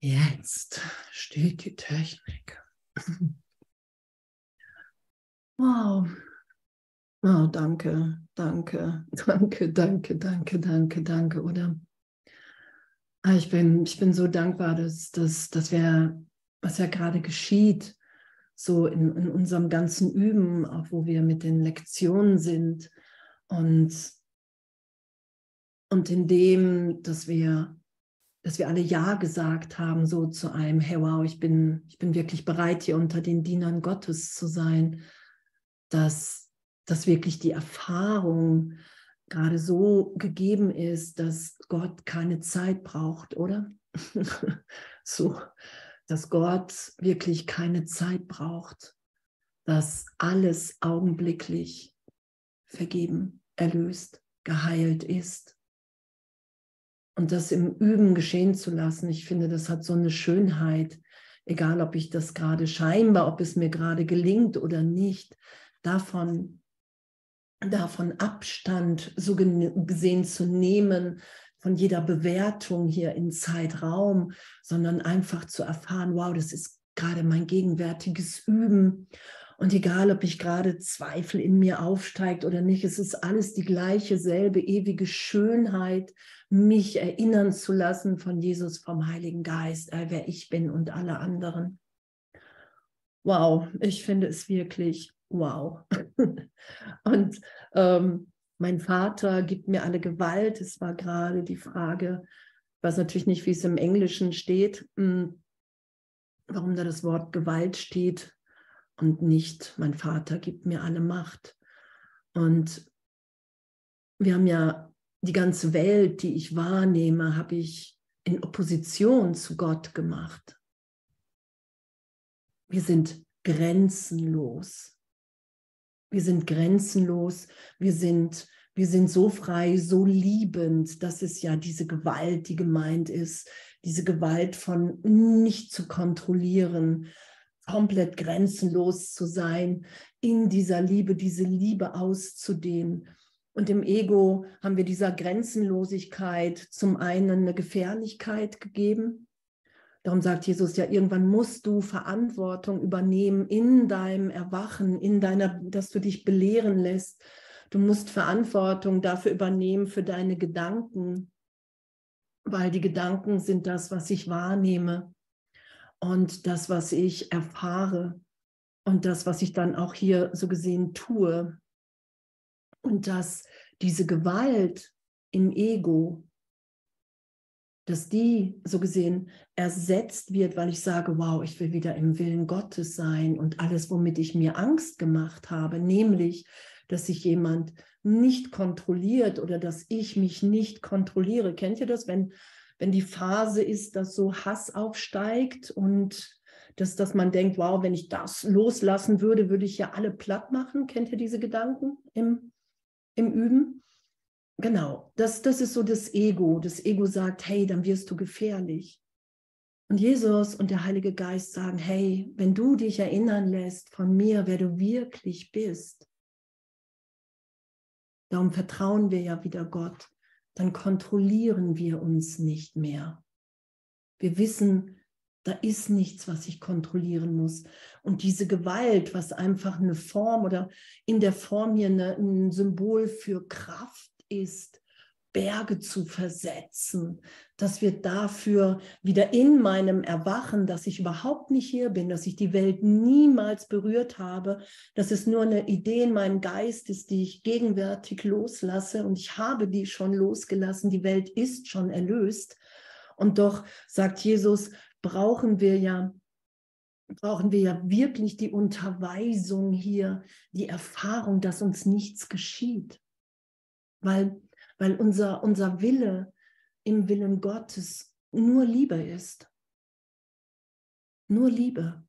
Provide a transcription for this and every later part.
Jetzt steht die Technik. Wow. Oh, danke, danke, danke, danke, danke, danke, danke, oder? Ah, ich bin, ich bin so dankbar, dass, dass, dass wir, was ja gerade geschieht, so in, in unserem ganzen Üben, auch wo wir mit den Lektionen sind und, und in dem, dass wir, dass wir alle Ja gesagt haben, so zu einem, hey wow, ich bin, ich bin wirklich bereit, hier unter den Dienern Gottes zu sein, dass, dass wirklich die Erfahrung gerade so gegeben ist, dass Gott keine Zeit braucht, oder? so, dass Gott wirklich keine Zeit braucht, dass alles augenblicklich vergeben, erlöst, geheilt ist. Und das im Üben geschehen zu lassen, ich finde, das hat so eine Schönheit, egal ob ich das gerade scheinbar, ob es mir gerade gelingt oder nicht, davon davon Abstand so gesehen zu nehmen von jeder Bewertung hier in Zeitraum, sondern einfach zu erfahren, wow, das ist gerade mein gegenwärtiges Üben. Und egal, ob ich gerade Zweifel in mir aufsteigt oder nicht, es ist alles die gleiche, selbe ewige Schönheit, mich erinnern zu lassen von Jesus, vom Heiligen Geist, äh, wer ich bin und alle anderen. Wow, ich finde es wirklich wow. und ähm, mein Vater gibt mir alle Gewalt. Es war gerade die Frage, weiß natürlich nicht, wie es im Englischen steht, hm, warum da das Wort Gewalt steht und nicht mein Vater gibt mir alle Macht. Und wir haben ja die ganze Welt, die ich wahrnehme, habe ich in Opposition zu Gott gemacht. Wir sind grenzenlos. Wir sind grenzenlos, wir sind, wir sind so frei, so liebend. Das ist ja diese Gewalt, die gemeint ist, diese Gewalt von nicht zu kontrollieren, komplett grenzenlos zu sein, in dieser Liebe, diese Liebe auszudehnen. Und im Ego haben wir dieser Grenzenlosigkeit zum einen eine Gefährlichkeit gegeben, Darum sagt Jesus ja, irgendwann musst du Verantwortung übernehmen in deinem Erwachen, in deiner, dass du dich belehren lässt. Du musst Verantwortung dafür übernehmen für deine Gedanken, weil die Gedanken sind das, was ich wahrnehme und das, was ich erfahre und das, was ich dann auch hier so gesehen tue. Und dass diese Gewalt im Ego dass die so gesehen ersetzt wird, weil ich sage, wow, ich will wieder im Willen Gottes sein und alles, womit ich mir Angst gemacht habe, nämlich, dass sich jemand nicht kontrolliert oder dass ich mich nicht kontrolliere. Kennt ihr das, wenn, wenn die Phase ist, dass so Hass aufsteigt und dass, dass man denkt, wow, wenn ich das loslassen würde, würde ich ja alle platt machen. Kennt ihr diese Gedanken im, im Üben? Genau, das, das ist so das Ego. Das Ego sagt, hey, dann wirst du gefährlich. Und Jesus und der Heilige Geist sagen, hey, wenn du dich erinnern lässt von mir, wer du wirklich bist, darum vertrauen wir ja wieder Gott, dann kontrollieren wir uns nicht mehr. Wir wissen, da ist nichts, was ich kontrollieren muss. Und diese Gewalt, was einfach eine Form oder in der Form hier eine, ein Symbol für Kraft ist, Berge zu versetzen, dass wir dafür wieder in meinem Erwachen, dass ich überhaupt nicht hier bin, dass ich die Welt niemals berührt habe, dass es nur eine Idee in meinem Geist ist, die ich gegenwärtig loslasse. Und ich habe die schon losgelassen, die Welt ist schon erlöst. Und doch, sagt Jesus, brauchen wir ja brauchen wir ja wirklich die Unterweisung hier, die Erfahrung, dass uns nichts geschieht. Weil, weil unser, unser Wille im Willen Gottes nur Liebe ist. Nur Liebe.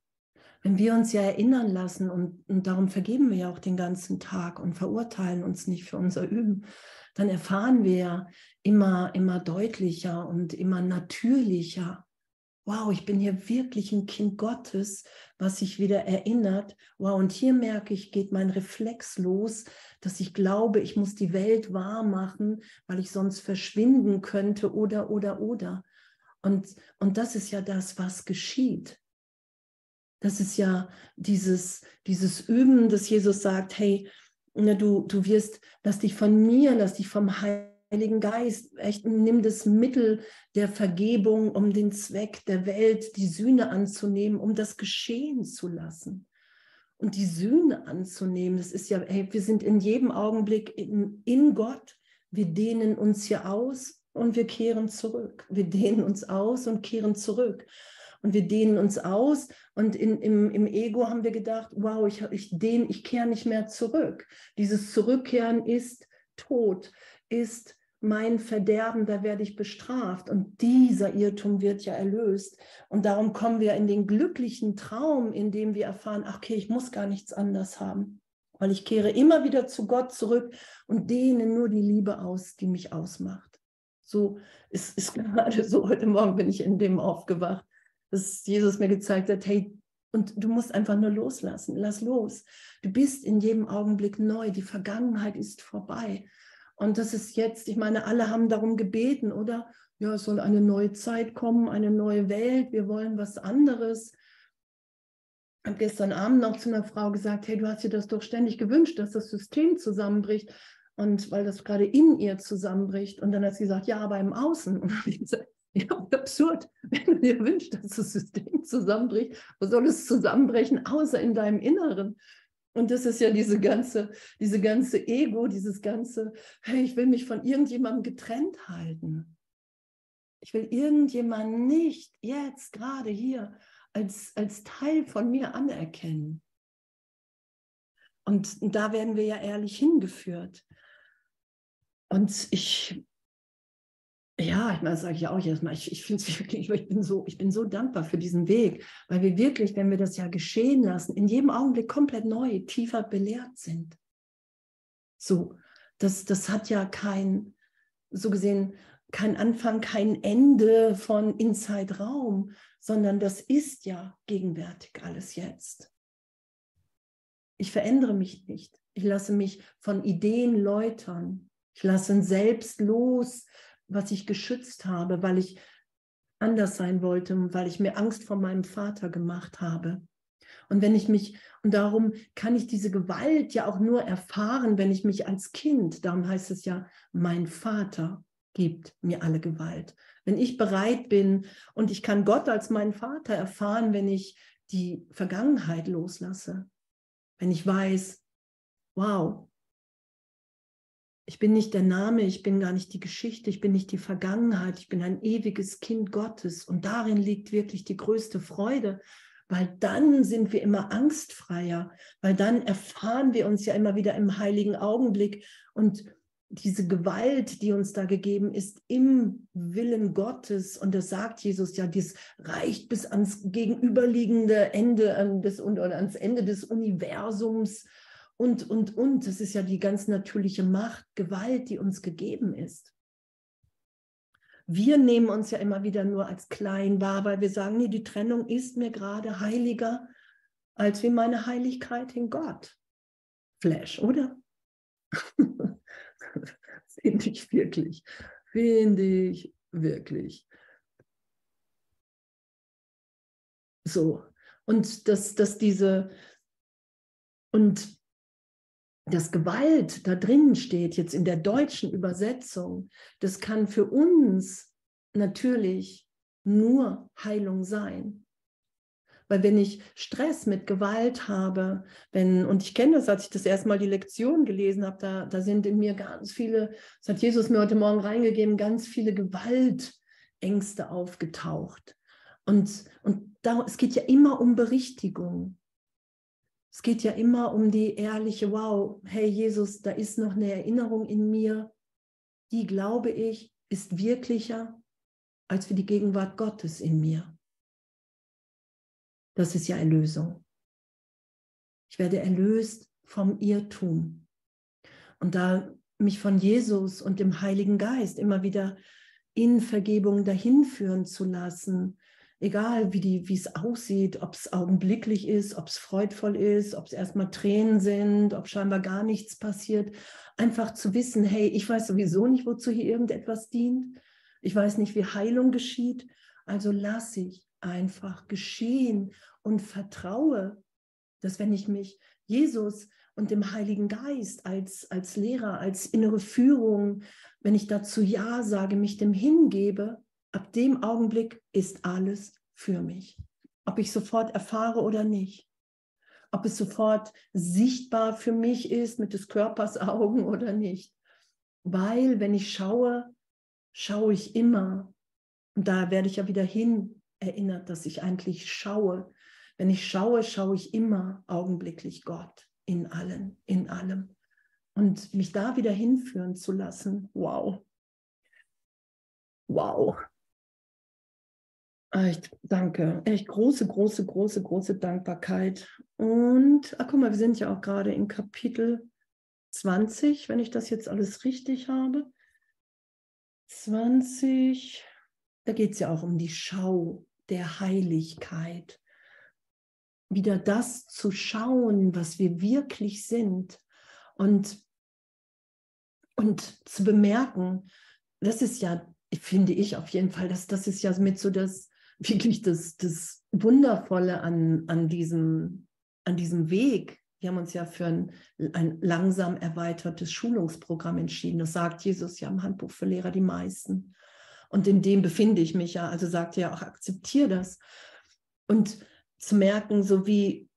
Wenn wir uns ja erinnern lassen und, und darum vergeben wir ja auch den ganzen Tag und verurteilen uns nicht für unser Üben, dann erfahren wir ja immer, immer deutlicher und immer natürlicher, wow, ich bin hier wirklich ein Kind Gottes, was sich wieder erinnert. Wow, und hier merke ich, geht mein Reflex los, dass ich glaube, ich muss die Welt wahr machen, weil ich sonst verschwinden könnte oder, oder, oder. Und, und das ist ja das, was geschieht. Das ist ja dieses, dieses Üben, dass Jesus sagt, hey, ne, du, du wirst, lass dich von mir, lass dich vom Heiligen Geist, echt nimm das Mittel der Vergebung, um den Zweck der Welt, die Sühne anzunehmen, um das geschehen zu lassen. Und die Sühne anzunehmen, das ist ja, hey, wir sind in jedem Augenblick in, in Gott, wir dehnen uns hier aus und wir kehren zurück. Wir dehnen uns aus und kehren zurück. Und wir dehnen uns aus und in, im, im Ego haben wir gedacht, wow, ich, ich dehne, ich kehre nicht mehr zurück. Dieses Zurückkehren ist Tod, ist mein Verderben, da werde ich bestraft. Und dieser Irrtum wird ja erlöst. Und darum kommen wir in den glücklichen Traum, in dem wir erfahren, ach, okay, ich muss gar nichts anders haben, weil ich kehre immer wieder zu Gott zurück und dehne nur die Liebe aus, die mich ausmacht. So ist, ist gerade so, heute Morgen bin ich in dem aufgewacht, dass Jesus mir gezeigt hat, hey, und du musst einfach nur loslassen, lass los. Du bist in jedem Augenblick neu, die Vergangenheit ist vorbei. Und das ist jetzt, ich meine, alle haben darum gebeten, oder? Ja, es soll eine neue Zeit kommen, eine neue Welt, wir wollen was anderes. Ich habe gestern Abend noch zu einer Frau gesagt, hey, du hast dir das doch ständig gewünscht, dass das System zusammenbricht. Und weil das gerade in ihr zusammenbricht. Und dann hat sie gesagt, ja, aber im Außen. Und ich gesagt, ja, absurd, wenn du dir wünschst, dass das System zusammenbricht, wo soll es zusammenbrechen, außer in deinem Inneren? Und das ist ja diese ganze, diese ganze Ego, dieses ganze, hey, ich will mich von irgendjemandem getrennt halten. Ich will irgendjemanden nicht jetzt, gerade hier, als, als Teil von mir anerkennen. Und da werden wir ja ehrlich hingeführt. Und ich, ja, ich meine, das sage ich auch jedes Mal, ich, ich finde es wirklich, ich bin, so, ich bin so dankbar für diesen Weg, weil wir wirklich, wenn wir das ja geschehen lassen, in jedem Augenblick komplett neu, tiefer belehrt sind. So, das, das hat ja kein, so gesehen, kein Anfang, kein Ende von Inside Raum, sondern das ist ja gegenwärtig alles jetzt. Ich verändere mich nicht. Ich lasse mich von Ideen läutern. Ich lasse selbst los, was ich geschützt habe, weil ich anders sein wollte weil ich mir Angst vor meinem Vater gemacht habe. Und wenn ich mich, und darum kann ich diese Gewalt ja auch nur erfahren, wenn ich mich als Kind, darum heißt es ja, mein Vater gibt mir alle Gewalt. Wenn ich bereit bin und ich kann Gott als meinen Vater erfahren, wenn ich die Vergangenheit loslasse, wenn ich weiß, wow, ich bin nicht der Name, ich bin gar nicht die Geschichte, ich bin nicht die Vergangenheit, ich bin ein ewiges Kind Gottes. Und darin liegt wirklich die größte Freude, weil dann sind wir immer angstfreier, weil dann erfahren wir uns ja immer wieder im heiligen Augenblick und diese Gewalt, die uns da gegeben ist, im Willen Gottes, und das sagt Jesus ja, dies reicht bis ans gegenüberliegende Ende an des, oder ans Ende des Universums und, und, und. Das ist ja die ganz natürliche Macht, Gewalt, die uns gegeben ist. Wir nehmen uns ja immer wieder nur als klein wahr, weil wir sagen, nee, die Trennung ist mir gerade heiliger als wie meine Heiligkeit in Gott. Flash, oder? Finde ich wirklich. Finde ich wirklich. So. Und dass, dass diese, und dass Gewalt da drinnen steht, jetzt in der deutschen Übersetzung, das kann für uns natürlich nur Heilung sein. Weil wenn ich Stress mit Gewalt habe, wenn, und ich kenne das, als ich das erste Mal die Lektion gelesen habe, da, da sind in mir ganz viele, das hat Jesus mir heute Morgen reingegeben, ganz viele Gewaltängste aufgetaucht. Und, und da, es geht ja immer um Berichtigung. Es geht ja immer um die ehrliche, wow, hey Jesus, da ist noch eine Erinnerung in mir, die, glaube ich, ist wirklicher als für die Gegenwart Gottes in mir. Das ist ja Erlösung. Ich werde erlöst vom Irrtum. Und da mich von Jesus und dem Heiligen Geist immer wieder in Vergebung dahin führen zu lassen, egal wie, die, wie es aussieht, ob es augenblicklich ist, ob es freudvoll ist, ob es erstmal Tränen sind, ob scheinbar gar nichts passiert, einfach zu wissen, hey, ich weiß sowieso nicht, wozu hier irgendetwas dient. Ich weiß nicht, wie Heilung geschieht, Also lasse ich einfach geschehen und vertraue, dass wenn ich mich Jesus und dem Heiligen Geist als, als Lehrer, als innere Führung, wenn ich dazu Ja sage, mich dem hingebe, ab dem Augenblick ist alles für mich. Ob ich sofort erfahre oder nicht. Ob es sofort sichtbar für mich ist mit des Körpers Augen oder nicht. Weil wenn ich schaue, schaue ich immer. Und da werde ich ja wieder hin erinnert, dass ich eigentlich schaue. Wenn ich schaue, schaue ich immer augenblicklich Gott in allen, in allem. Und mich da wieder hinführen zu lassen, wow. Wow. Echt, danke. Echt große, große, große, große Dankbarkeit. Und, ach guck mal, wir sind ja auch gerade in Kapitel 20, wenn ich das jetzt alles richtig habe. 20, da geht es ja auch um die Schau der Heiligkeit wieder das zu schauen, was wir wirklich sind und, und zu bemerken, das ist ja, finde ich auf jeden Fall, dass das ist ja mit so das wirklich das, das Wundervolle an, an, diesem, an diesem Weg. Wir haben uns ja für ein, ein langsam erweitertes Schulungsprogramm entschieden. Das sagt Jesus ja im Handbuch für Lehrer die meisten. Und in dem befinde ich mich ja. Also sagt er ja auch, akzeptiere das. Und zu merken, so wie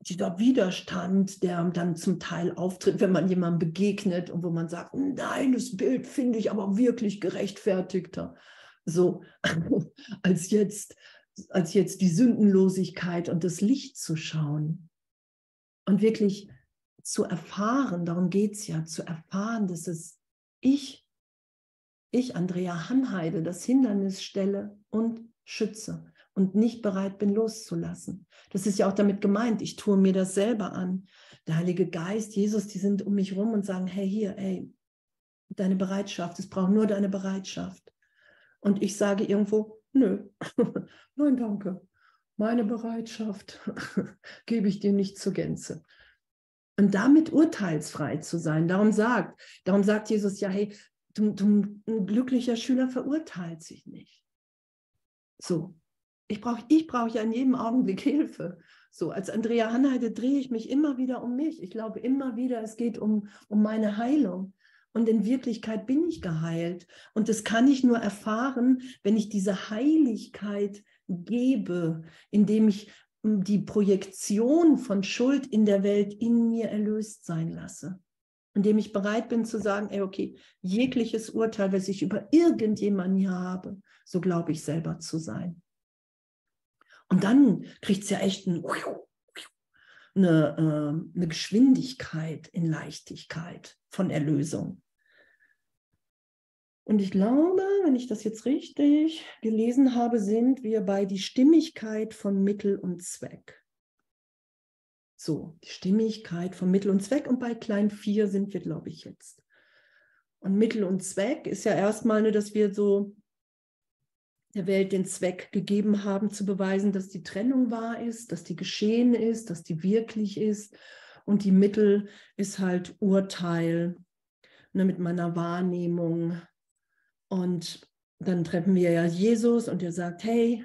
dieser Widerstand, der dann zum Teil auftritt, wenn man jemandem begegnet und wo man sagt, nein, das Bild finde ich aber wirklich gerechtfertigter. So, als jetzt, als jetzt die Sündenlosigkeit und das Licht zu schauen und wirklich zu erfahren, darum geht es ja, zu erfahren, dass es ich, ich, Andrea Hanheide, das Hindernis stelle und schütze und nicht bereit bin loszulassen. Das ist ja auch damit gemeint, ich tue mir das selber an. Der Heilige Geist, Jesus, die sind um mich rum und sagen, hey, hier, ey, deine Bereitschaft, es braucht nur deine Bereitschaft. Und ich sage irgendwo, nö, nein, danke. Meine Bereitschaft gebe ich dir nicht zur Gänze. Und damit urteilsfrei zu sein, darum sagt, darum sagt Jesus ja, hey, du, du, ein glücklicher Schüler verurteilt sich nicht. So, ich brauche ich brauch ja in jedem Augenblick Hilfe. So, als Andrea Hanheide drehe ich mich immer wieder um mich. Ich glaube immer wieder, es geht um, um meine Heilung. Und in Wirklichkeit bin ich geheilt. Und das kann ich nur erfahren, wenn ich diese Heiligkeit gebe, indem ich hm, die Projektion von Schuld in der Welt in mir erlöst sein lasse. Indem ich bereit bin zu sagen, ey, okay, jegliches Urteil, was ich über irgendjemanden hier habe, so glaube ich selber zu sein. Und dann kriegt es ja echt ein, eine, äh, eine Geschwindigkeit in Leichtigkeit von Erlösung. Und ich glaube, wenn ich das jetzt richtig gelesen habe, sind wir bei die Stimmigkeit von Mittel und Zweck. So, die Stimmigkeit von Mittel und Zweck. Und bei klein 4 sind wir, glaube ich, jetzt. Und Mittel und Zweck ist ja erstmal, ne, dass wir so der Welt den Zweck gegeben haben, zu beweisen, dass die Trennung wahr ist, dass die geschehen ist, dass die wirklich ist. Und die Mittel ist halt Urteil ne, mit meiner Wahrnehmung. Und dann treffen wir ja Jesus und er sagt, hey,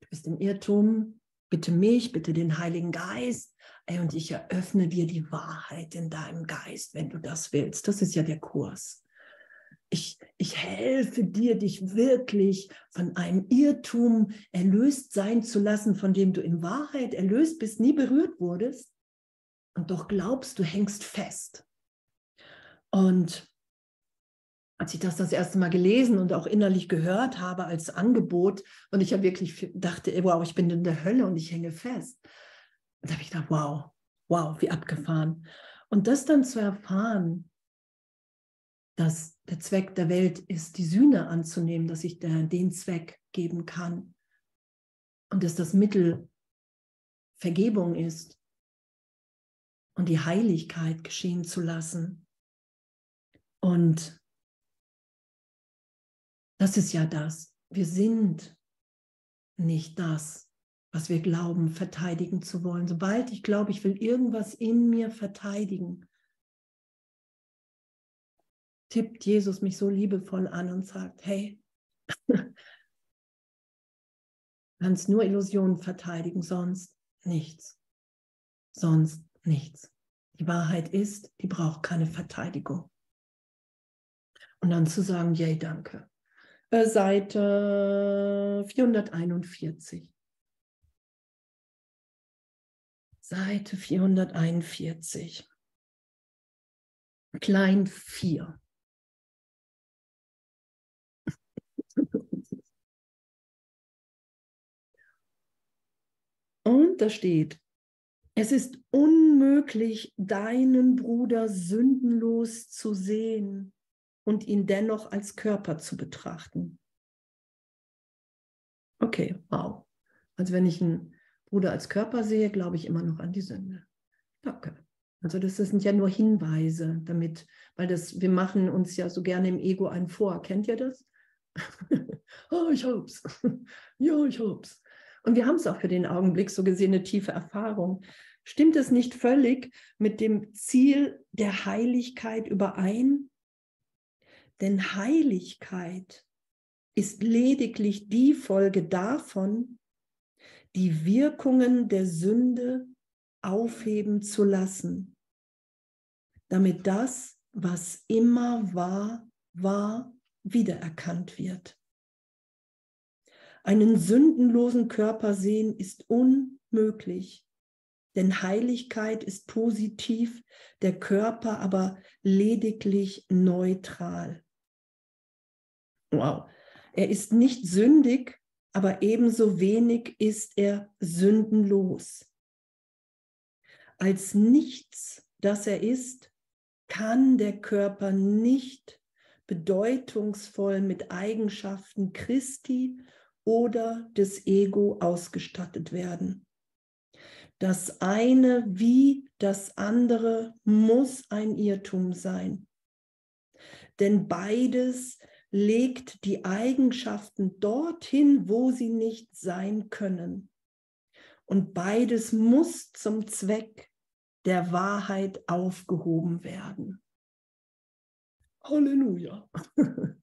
du bist im Irrtum, bitte mich, bitte den Heiligen Geist. Ey, und ich eröffne dir die Wahrheit in deinem Geist, wenn du das willst. Das ist ja der Kurs ich, ich helfe dir, dich wirklich von einem Irrtum erlöst sein zu lassen, von dem du in Wahrheit erlöst bist, nie berührt wurdest und doch glaubst, du hängst fest. Und als ich das das erste Mal gelesen und auch innerlich gehört habe als Angebot und ich ja wirklich dachte, wow, ich bin in der Hölle und ich hänge fest, da habe ich gedacht, wow, wow, wie abgefahren. Und das dann zu erfahren, dass der Zweck der Welt ist, die Sühne anzunehmen, dass ich der, den Zweck geben kann und dass das Mittel Vergebung ist und die Heiligkeit geschehen zu lassen. Und das ist ja das. Wir sind nicht das, was wir glauben, verteidigen zu wollen. Sobald ich glaube, ich will irgendwas in mir verteidigen, tippt Jesus mich so liebevoll an und sagt, hey, kannst nur Illusionen verteidigen, sonst nichts. Sonst nichts. Die Wahrheit ist, die braucht keine Verteidigung. Und dann zu sagen, yay, danke. Äh, Seite 441. Seite 441. Klein 4. Und da steht, es ist unmöglich, deinen Bruder sündenlos zu sehen und ihn dennoch als Körper zu betrachten. Okay, wow. Also wenn ich einen Bruder als Körper sehe, glaube ich immer noch an die Sünde. Danke. Also das sind ja nur Hinweise, damit, weil das, wir machen uns ja so gerne im Ego einen vor. Kennt ihr das? oh, ich hab's. ja, ich hab's. Und wir haben es auch für den Augenblick so gesehen, eine tiefe Erfahrung. Stimmt es nicht völlig mit dem Ziel der Heiligkeit überein? Denn Heiligkeit ist lediglich die Folge davon, die Wirkungen der Sünde aufheben zu lassen, damit das, was immer war, war, wiedererkannt wird. Einen sündenlosen Körper sehen ist unmöglich, denn Heiligkeit ist positiv, der Körper aber lediglich neutral. Wow. Er ist nicht sündig, aber ebenso wenig ist er sündenlos. Als nichts, das er ist, kann der Körper nicht bedeutungsvoll mit Eigenschaften Christi oder des Ego ausgestattet werden. Das eine wie das andere muss ein Irrtum sein. Denn beides legt die Eigenschaften dorthin, wo sie nicht sein können. Und beides muss zum Zweck der Wahrheit aufgehoben werden. Halleluja.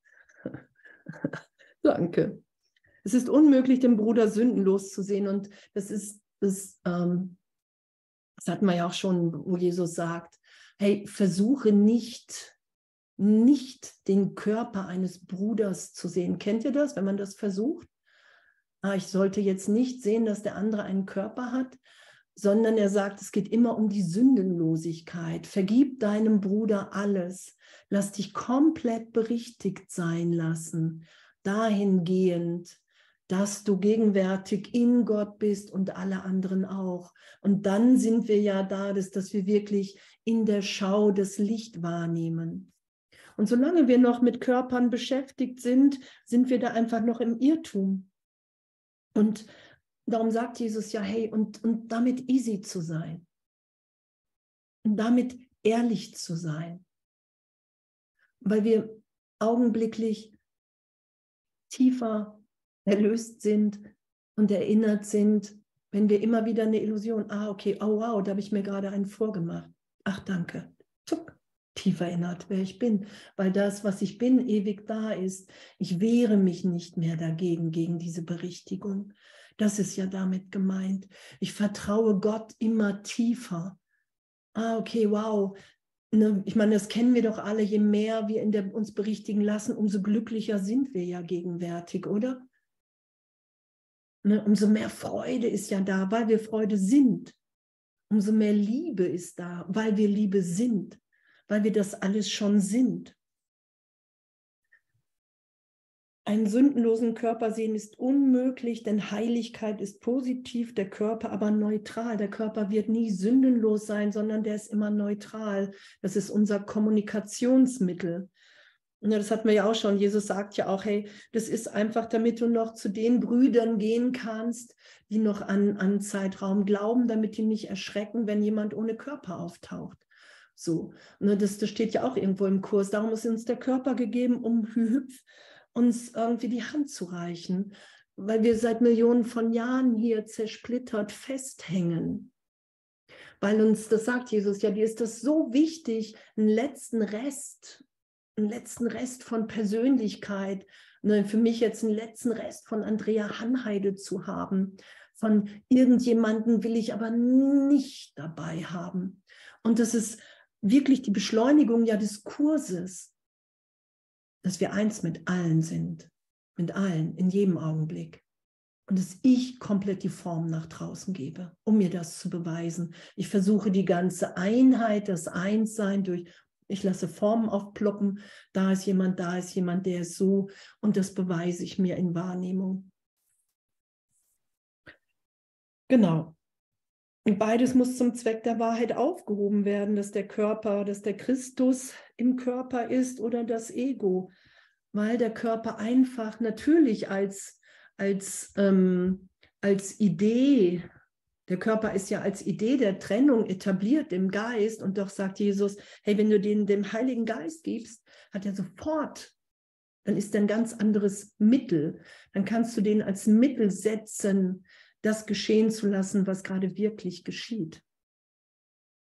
Danke. Es ist unmöglich, den Bruder sündenlos zu sehen. Und das ist, das, ähm, das hatten wir ja auch schon, wo Jesus sagt, hey, versuche nicht, nicht den Körper eines Bruders zu sehen. Kennt ihr das, wenn man das versucht? Ah, ich sollte jetzt nicht sehen, dass der andere einen Körper hat, sondern er sagt, es geht immer um die Sündenlosigkeit. Vergib deinem Bruder alles. Lass dich komplett berichtigt sein lassen. Dahingehend, dass du gegenwärtig in Gott bist und alle anderen auch. Und dann sind wir ja da, dass, dass wir wirklich in der Schau das Licht wahrnehmen. Und solange wir noch mit Körpern beschäftigt sind, sind wir da einfach noch im Irrtum. Und darum sagt Jesus ja, hey, und, und damit easy zu sein. Und damit ehrlich zu sein. Weil wir augenblicklich tiefer erlöst sind und erinnert sind, wenn wir immer wieder eine Illusion, ah, okay, oh wow, da habe ich mir gerade einen vorgemacht. Ach, danke. Zuck, tief erinnert, wer ich bin, weil das, was ich bin, ewig da ist. Ich wehre mich nicht mehr dagegen, gegen diese Berichtigung. Das ist ja damit gemeint. Ich vertraue Gott immer tiefer. Ah, okay, wow. Ne, ich meine, das kennen wir doch alle. Je mehr wir der, uns berichtigen lassen, umso glücklicher sind wir ja gegenwärtig, oder? Ne, umso mehr Freude ist ja da, weil wir Freude sind. Umso mehr Liebe ist da, weil wir Liebe sind, weil wir das alles schon sind. Einen sündenlosen Körper sehen ist unmöglich, denn Heiligkeit ist positiv, der Körper aber neutral. Der Körper wird nie sündenlos sein, sondern der ist immer neutral. Das ist unser Kommunikationsmittel. Ja, das hatten wir ja auch schon. Jesus sagt ja auch, hey, das ist einfach, damit du noch zu den Brüdern gehen kannst, die noch an, an Zeitraum glauben, damit die nicht erschrecken, wenn jemand ohne Körper auftaucht. So, ne, das, das steht ja auch irgendwo im Kurs. Darum ist uns der Körper gegeben, um hüpf uns irgendwie die Hand zu reichen, weil wir seit Millionen von Jahren hier zersplittert festhängen. Weil uns, das sagt Jesus ja, dir ist das so wichtig, einen letzten Rest einen letzten Rest von Persönlichkeit ne, für mich jetzt einen letzten Rest von Andrea Hanheide zu haben. Von irgendjemanden will ich aber nicht dabei haben. Und das ist wirklich die Beschleunigung ja des Kurses, dass wir eins mit allen sind, mit allen, in jedem Augenblick. Und dass ich komplett die Form nach draußen gebe, um mir das zu beweisen. Ich versuche die ganze Einheit, das Einssein durch, ich lasse Formen aufploppen, da ist jemand, da ist jemand, der ist so, und das beweise ich mir in Wahrnehmung. Genau. Und beides muss zum Zweck der Wahrheit aufgehoben werden, dass der Körper, dass der Christus im Körper ist oder das Ego, weil der Körper einfach natürlich als, als, ähm, als Idee, der Körper ist ja als Idee der Trennung etabliert im Geist und doch sagt Jesus, hey, wenn du den dem Heiligen Geist gibst, hat er sofort, dann ist er ein ganz anderes Mittel. Dann kannst du den als Mittel setzen, das geschehen zu lassen, was gerade wirklich geschieht.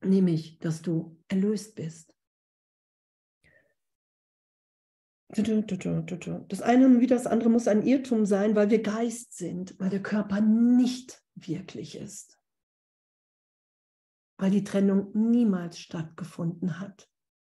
Nämlich, dass du erlöst bist. Das eine wie das andere muss ein Irrtum sein, weil wir Geist sind, weil der Körper nicht wirklich ist. Weil die Trennung niemals stattgefunden hat.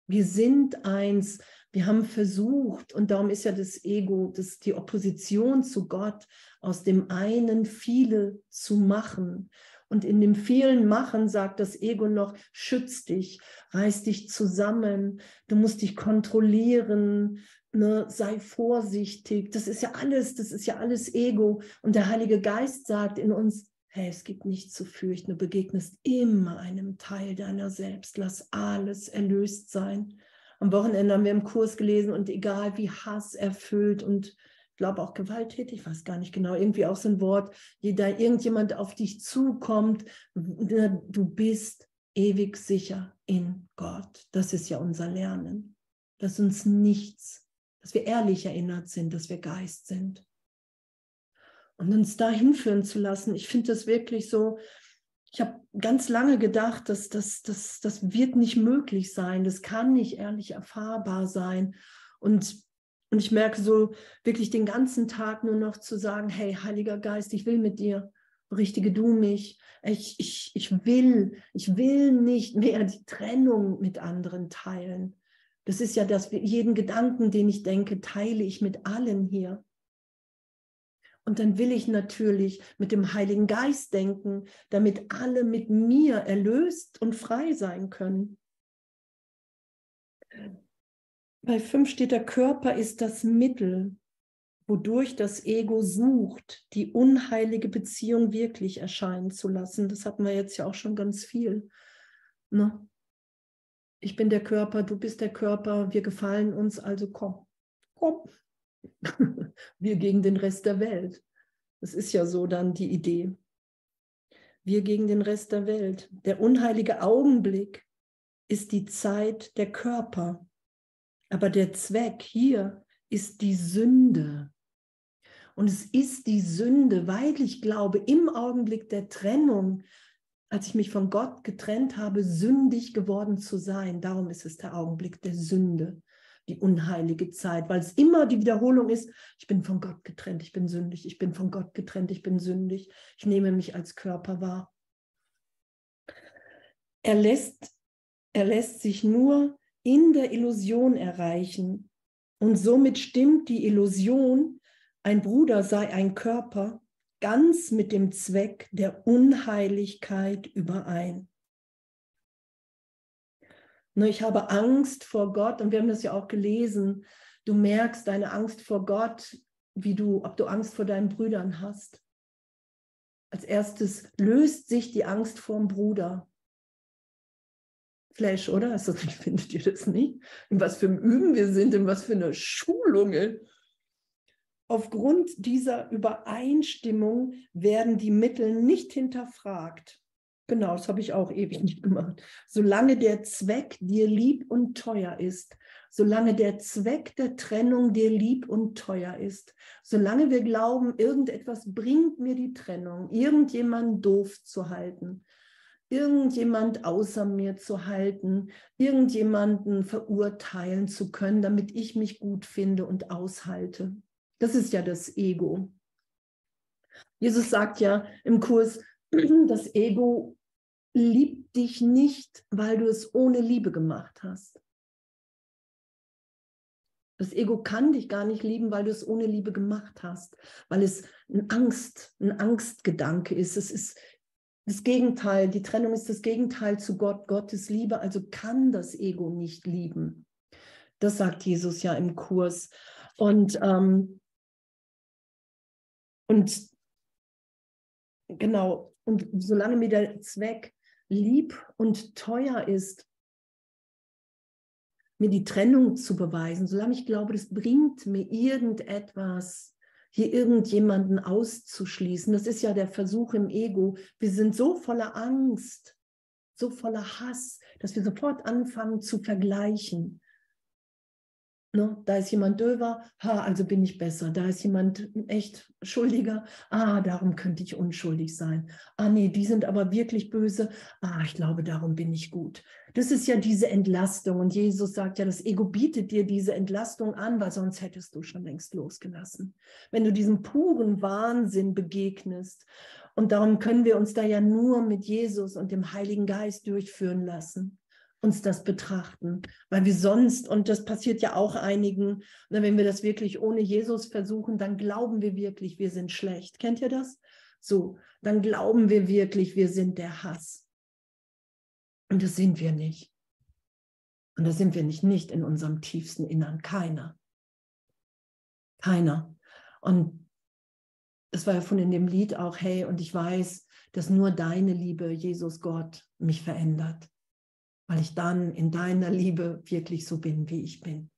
Wir sind eins, wir haben versucht, und darum ist ja das Ego, das, die Opposition zu Gott, aus dem einen viele zu machen. Und in dem vielen Machen sagt das Ego noch, schütz dich, reiß dich zusammen, du musst dich kontrollieren, ne, sei vorsichtig. Das ist ja alles, das ist ja alles Ego. Und der Heilige Geist sagt in uns, hey, es gibt nichts zu fürchten, du begegnest immer einem Teil deiner selbst, lass alles erlöst sein. Am Wochenende haben wir im Kurs gelesen und egal wie Hass erfüllt und ich glaube auch gewalttätig, ich weiß gar nicht genau, irgendwie auch so ein Wort, da irgendjemand auf dich zukommt, du bist ewig sicher in Gott. Das ist ja unser Lernen, dass uns nichts, dass wir ehrlich erinnert sind, dass wir Geist sind und uns da hinführen zu lassen. Ich finde das wirklich so, ich habe ganz lange gedacht, dass das, das, das wird nicht möglich sein, das kann nicht ehrlich erfahrbar sein. Und, und ich merke so wirklich den ganzen Tag nur noch zu sagen, hey, Heiliger Geist, ich will mit dir, berichtige du mich. Ich, ich, ich will, ich will nicht mehr die Trennung mit anderen teilen. Das ist ja das, jeden Gedanken, den ich denke, teile ich mit allen hier. Und dann will ich natürlich mit dem Heiligen Geist denken, damit alle mit mir erlöst und frei sein können. Bei fünf steht, der Körper ist das Mittel, wodurch das Ego sucht, die unheilige Beziehung wirklich erscheinen zu lassen. Das hatten wir jetzt ja auch schon ganz viel. Ne? Ich bin der Körper, du bist der Körper, wir gefallen uns, also komm, komm, wir gegen den Rest der Welt. Das ist ja so dann die Idee. Wir gegen den Rest der Welt. Der unheilige Augenblick ist die Zeit der Körper. Aber der Zweck hier ist die Sünde. Und es ist die Sünde, weil ich glaube, im Augenblick der Trennung, als ich mich von Gott getrennt habe, sündig geworden zu sein. Darum ist es der Augenblick der Sünde die unheilige Zeit, weil es immer die Wiederholung ist, ich bin von Gott getrennt, ich bin sündig, ich bin von Gott getrennt, ich bin sündig, ich nehme mich als Körper wahr. Er lässt, er lässt sich nur in der Illusion erreichen und somit stimmt die Illusion, ein Bruder sei ein Körper, ganz mit dem Zweck der Unheiligkeit überein. Ne, ich habe Angst vor Gott und wir haben das ja auch gelesen. Du merkst deine Angst vor Gott, wie du, ob du Angst vor deinen Brüdern hast. Als erstes löst sich die Angst vor dem Bruder. Flash, oder? Also, findet ihr das nicht? In was für einem Üben wir sind, in was für einer Schulung. Aufgrund dieser Übereinstimmung werden die Mittel nicht hinterfragt. Genau, das habe ich auch ewig nicht gemacht. Solange der Zweck dir lieb und teuer ist, solange der Zweck der Trennung dir lieb und teuer ist, solange wir glauben, irgendetwas bringt mir die Trennung, irgendjemand doof zu halten, irgendjemand außer mir zu halten, irgendjemanden verurteilen zu können, damit ich mich gut finde und aushalte. Das ist ja das Ego. Jesus sagt ja im Kurs, das Ego liebt dich nicht, weil du es ohne Liebe gemacht hast. Das Ego kann dich gar nicht lieben, weil du es ohne Liebe gemacht hast, weil es ein Angst, ein Angstgedanke ist. Es ist das Gegenteil. Die Trennung ist das Gegenteil zu Gott. Gott ist Liebe, also kann das Ego nicht lieben. Das sagt Jesus ja im Kurs. Und, ähm, und genau, und solange mir der Zweck lieb und teuer ist, mir die Trennung zu beweisen, solange ich glaube, das bringt mir irgendetwas, hier irgendjemanden auszuschließen. Das ist ja der Versuch im Ego. Wir sind so voller Angst, so voller Hass, dass wir sofort anfangen zu vergleichen. Ne? Da ist jemand döver, ha, also bin ich besser. Da ist jemand echt schuldiger, ah, darum könnte ich unschuldig sein. Ah, nee, die sind aber wirklich böse, ah, ich glaube, darum bin ich gut. Das ist ja diese Entlastung. Und Jesus sagt ja, das Ego bietet dir diese Entlastung an, weil sonst hättest du schon längst losgelassen. Wenn du diesem puren Wahnsinn begegnest. Und darum können wir uns da ja nur mit Jesus und dem Heiligen Geist durchführen lassen uns das betrachten, weil wir sonst, und das passiert ja auch einigen, wenn wir das wirklich ohne Jesus versuchen, dann glauben wir wirklich, wir sind schlecht. Kennt ihr das? So, dann glauben wir wirklich, wir sind der Hass. Und das sind wir nicht. Und das sind wir nicht, nicht in unserem tiefsten Innern. Keiner. Keiner. Und es war ja von in dem Lied auch, hey, und ich weiß, dass nur deine Liebe, Jesus Gott, mich verändert weil ich dann in deiner Liebe wirklich so bin, wie ich bin.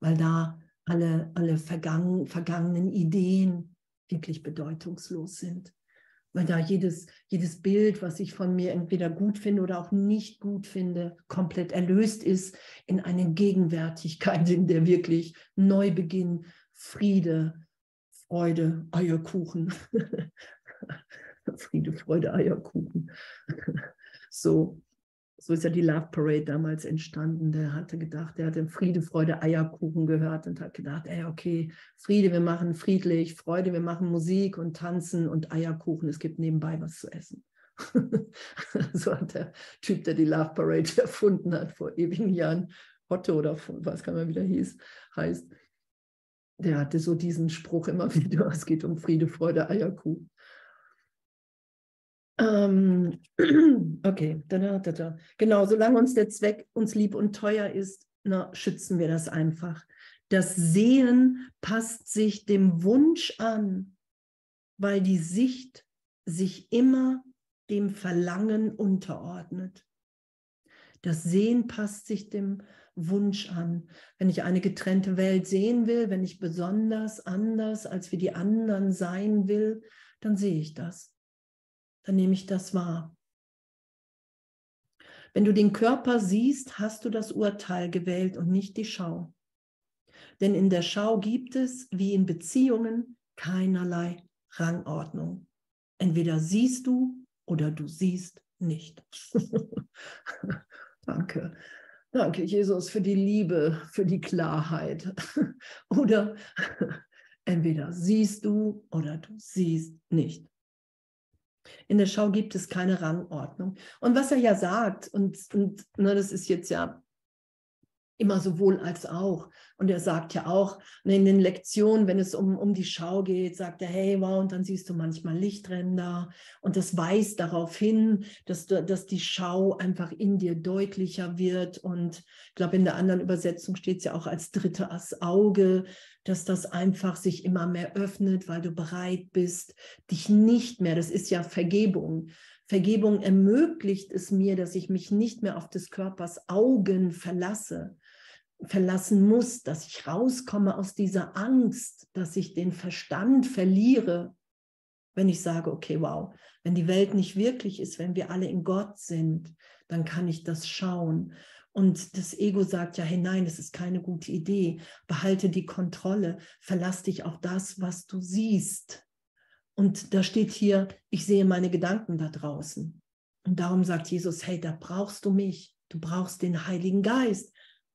Weil da alle, alle vergangen, vergangenen Ideen wirklich bedeutungslos sind. Weil da jedes, jedes Bild, was ich von mir entweder gut finde oder auch nicht gut finde, komplett erlöst ist in eine Gegenwärtigkeit, in der wirklich Neubeginn, Friede, Freude, Eierkuchen. Friede, Freude, Eierkuchen. so, so ist ja die Love Parade damals entstanden. Der hatte gedacht, er hatte Friede, Freude, Eierkuchen gehört und hat gedacht, ey, okay, Friede, wir machen friedlich, Freude, wir machen Musik und tanzen und Eierkuchen, es gibt nebenbei was zu essen. so hat der Typ, der die Love Parade erfunden hat vor ewigen Jahren, Otto oder was kann man wieder hieß, heißt, der hatte so diesen Spruch immer wieder, es geht um Friede, Freude, Eierkuchen. Ähm, okay, genau, solange uns der Zweck uns lieb und teuer ist, na, schützen wir das einfach. Das Sehen passt sich dem Wunsch an, weil die Sicht sich immer dem Verlangen unterordnet. Das Sehen passt sich dem Wunsch an. Wenn ich eine getrennte Welt sehen will, wenn ich besonders anders als wie die anderen sein will, dann sehe ich das dann nehme ich das wahr. Wenn du den Körper siehst, hast du das Urteil gewählt und nicht die Schau. Denn in der Schau gibt es, wie in Beziehungen, keinerlei Rangordnung. Entweder siehst du oder du siehst nicht. Danke. Danke, Jesus, für die Liebe, für die Klarheit. oder entweder siehst du oder du siehst nicht. In der Schau gibt es keine Rangordnung. Und was er ja sagt, und, und ne, das ist jetzt ja immer sowohl als auch. Und er sagt ja auch ne, in den Lektionen, wenn es um, um die Schau geht, sagt er, hey, wow, und dann siehst du manchmal Lichtränder. Und das weist darauf hin, dass, du, dass die Schau einfach in dir deutlicher wird. Und ich glaube, in der anderen Übersetzung steht es ja auch als drittes Auge, dass das einfach sich immer mehr öffnet, weil du bereit bist, dich nicht mehr, das ist ja Vergebung, Vergebung ermöglicht es mir, dass ich mich nicht mehr auf des Körpers Augen verlasse, verlassen muss, dass ich rauskomme aus dieser Angst, dass ich den Verstand verliere, wenn ich sage, okay, wow, wenn die Welt nicht wirklich ist, wenn wir alle in Gott sind, dann kann ich das schauen. Und das Ego sagt ja, hey nein, das ist keine gute Idee. Behalte die Kontrolle, verlass dich auf das, was du siehst. Und da steht hier, ich sehe meine Gedanken da draußen. Und darum sagt Jesus, hey, da brauchst du mich. Du brauchst den Heiligen Geist,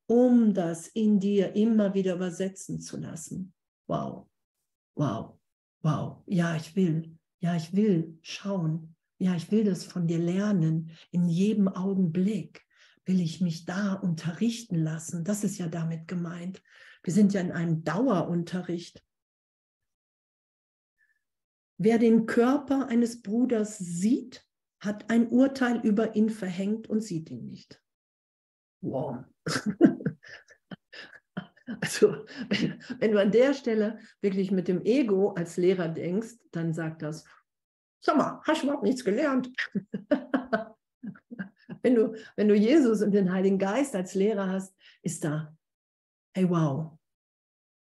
um das in dir immer wieder übersetzen zu lassen. wow, wow, wow. Ja, ich will. Ja, ich will schauen. Ja, ich will das von dir lernen. In jedem Augenblick will ich mich da unterrichten lassen. Das ist ja damit gemeint. Wir sind ja in einem Dauerunterricht. Wer den Körper eines Bruders sieht, hat ein Urteil über ihn verhängt und sieht ihn nicht. Wow. Also, wenn, du an der Stelle wirklich mit dem Ego als Lehrer denkst, dann sagt das, sag mal, hast du überhaupt nichts gelernt? wenn, du, wenn du Jesus und den Heiligen Geist als Lehrer hast, ist da, hey wow,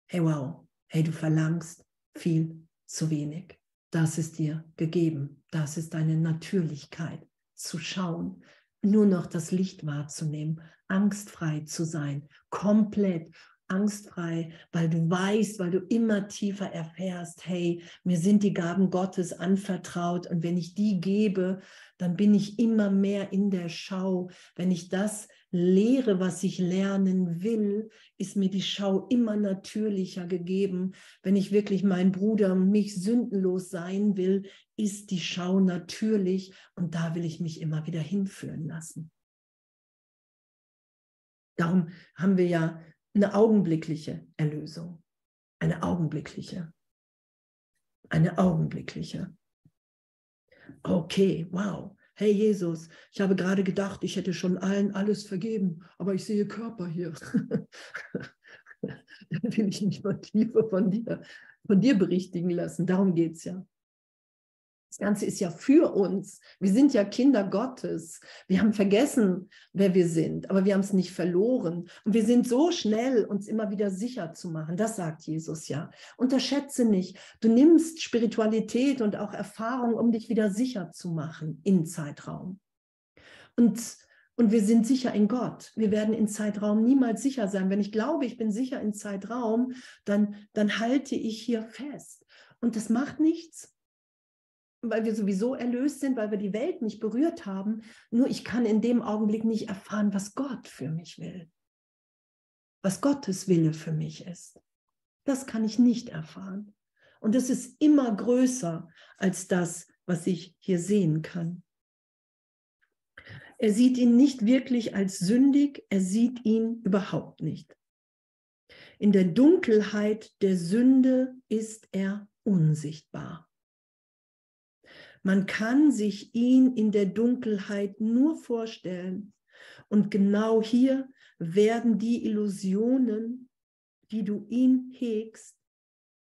hey wow, hey, du verlangst viel zu wenig. Das ist dir gegeben. Das ist deine Natürlichkeit, zu schauen, nur noch das Licht wahrzunehmen, angstfrei zu sein, komplett angstfrei, weil du weißt, weil du immer tiefer erfährst, hey, mir sind die Gaben Gottes anvertraut und wenn ich die gebe, dann bin ich immer mehr in der Schau. Wenn ich das lehre, was ich lernen will, ist mir die Schau immer natürlicher gegeben. Wenn ich wirklich mein Bruder mich sündenlos sein will, ist die Schau natürlich und da will ich mich immer wieder hinführen lassen. Darum haben wir ja eine augenblickliche Erlösung. Eine augenblickliche. Eine augenblickliche. Okay, wow. Hey Jesus, ich habe gerade gedacht, ich hätte schon allen alles vergeben, aber ich sehe Körper hier. Dann will ich mich mal tiefer von dir, von dir berichtigen lassen. Darum geht es ja. Das Ganze ist ja für uns. Wir sind ja Kinder Gottes. Wir haben vergessen, wer wir sind, aber wir haben es nicht verloren. Und wir sind so schnell, uns immer wieder sicher zu machen. Das sagt Jesus ja. Unterschätze nicht. Du nimmst Spiritualität und auch Erfahrung, um dich wieder sicher zu machen im Zeitraum. Und und wir sind sicher in Gott. Wir werden in Zeitraum niemals sicher sein. Wenn ich glaube, ich bin sicher in Zeitraum, dann, dann halte ich hier fest. Und das macht nichts weil wir sowieso erlöst sind, weil wir die Welt nicht berührt haben. Nur ich kann in dem Augenblick nicht erfahren, was Gott für mich will. Was Gottes Wille für mich ist. Das kann ich nicht erfahren. Und das ist immer größer als das, was ich hier sehen kann. Er sieht ihn nicht wirklich als sündig, er sieht ihn überhaupt nicht. In der Dunkelheit der Sünde ist er unsichtbar. Man kann sich ihn in der Dunkelheit nur vorstellen. Und genau hier werden die Illusionen, die du ihn hegst,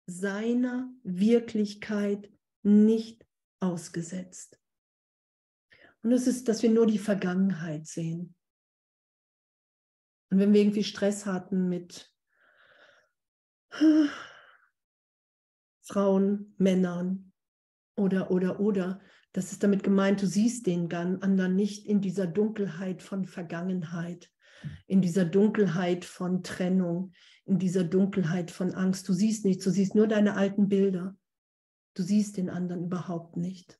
seiner Wirklichkeit nicht ausgesetzt. Und das ist, dass wir nur die Vergangenheit sehen. Und wenn wir irgendwie Stress hatten mit Frauen, Männern, oder, oder, oder. Das ist damit gemeint, du siehst den anderen nicht in dieser Dunkelheit von Vergangenheit, in dieser Dunkelheit von Trennung, in dieser Dunkelheit von Angst. Du siehst nichts, du siehst nur deine alten Bilder. Du siehst den anderen überhaupt nicht.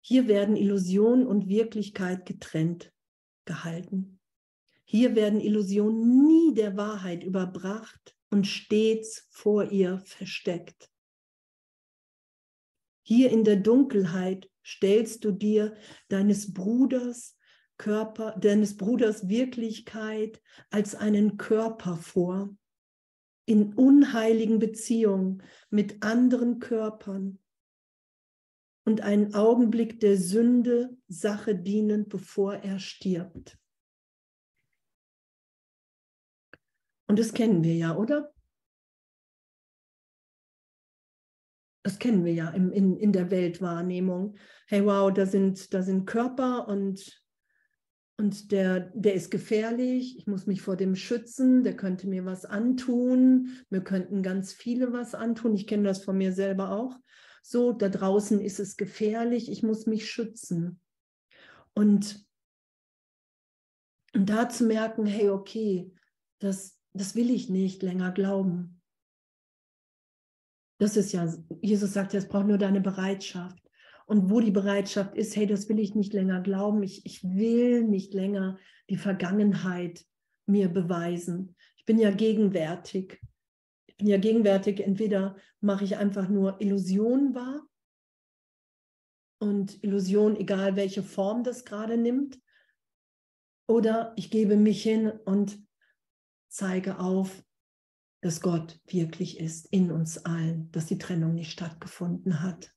Hier werden Illusion und Wirklichkeit getrennt gehalten. Hier werden Illusionen nie der Wahrheit überbracht und stets vor ihr versteckt. Hier in der Dunkelheit stellst du dir deines Bruders Körper, deines Bruders Wirklichkeit als einen Körper vor, in unheiligen Beziehungen mit anderen Körpern und einen Augenblick der Sünde Sache dienend, bevor er stirbt. Und das kennen wir ja, oder? Das kennen wir ja im, in, in der Weltwahrnehmung. Hey, wow, da sind, da sind Körper und, und der, der ist gefährlich, ich muss mich vor dem schützen, der könnte mir was antun, mir könnten ganz viele was antun, ich kenne das von mir selber auch. So, da draußen ist es gefährlich, ich muss mich schützen. Und, und da zu merken, hey, okay, das, das will ich nicht länger glauben. Das ist ja, Jesus sagt ja, es braucht nur deine Bereitschaft. Und wo die Bereitschaft ist, hey, das will ich nicht länger glauben, ich, ich will nicht länger die Vergangenheit mir beweisen. Ich bin ja gegenwärtig. Ich bin ja gegenwärtig, entweder mache ich einfach nur Illusion wahr und Illusion, egal welche Form das gerade nimmt, oder ich gebe mich hin und zeige auf, dass Gott wirklich ist in uns allen, dass die Trennung nicht stattgefunden hat.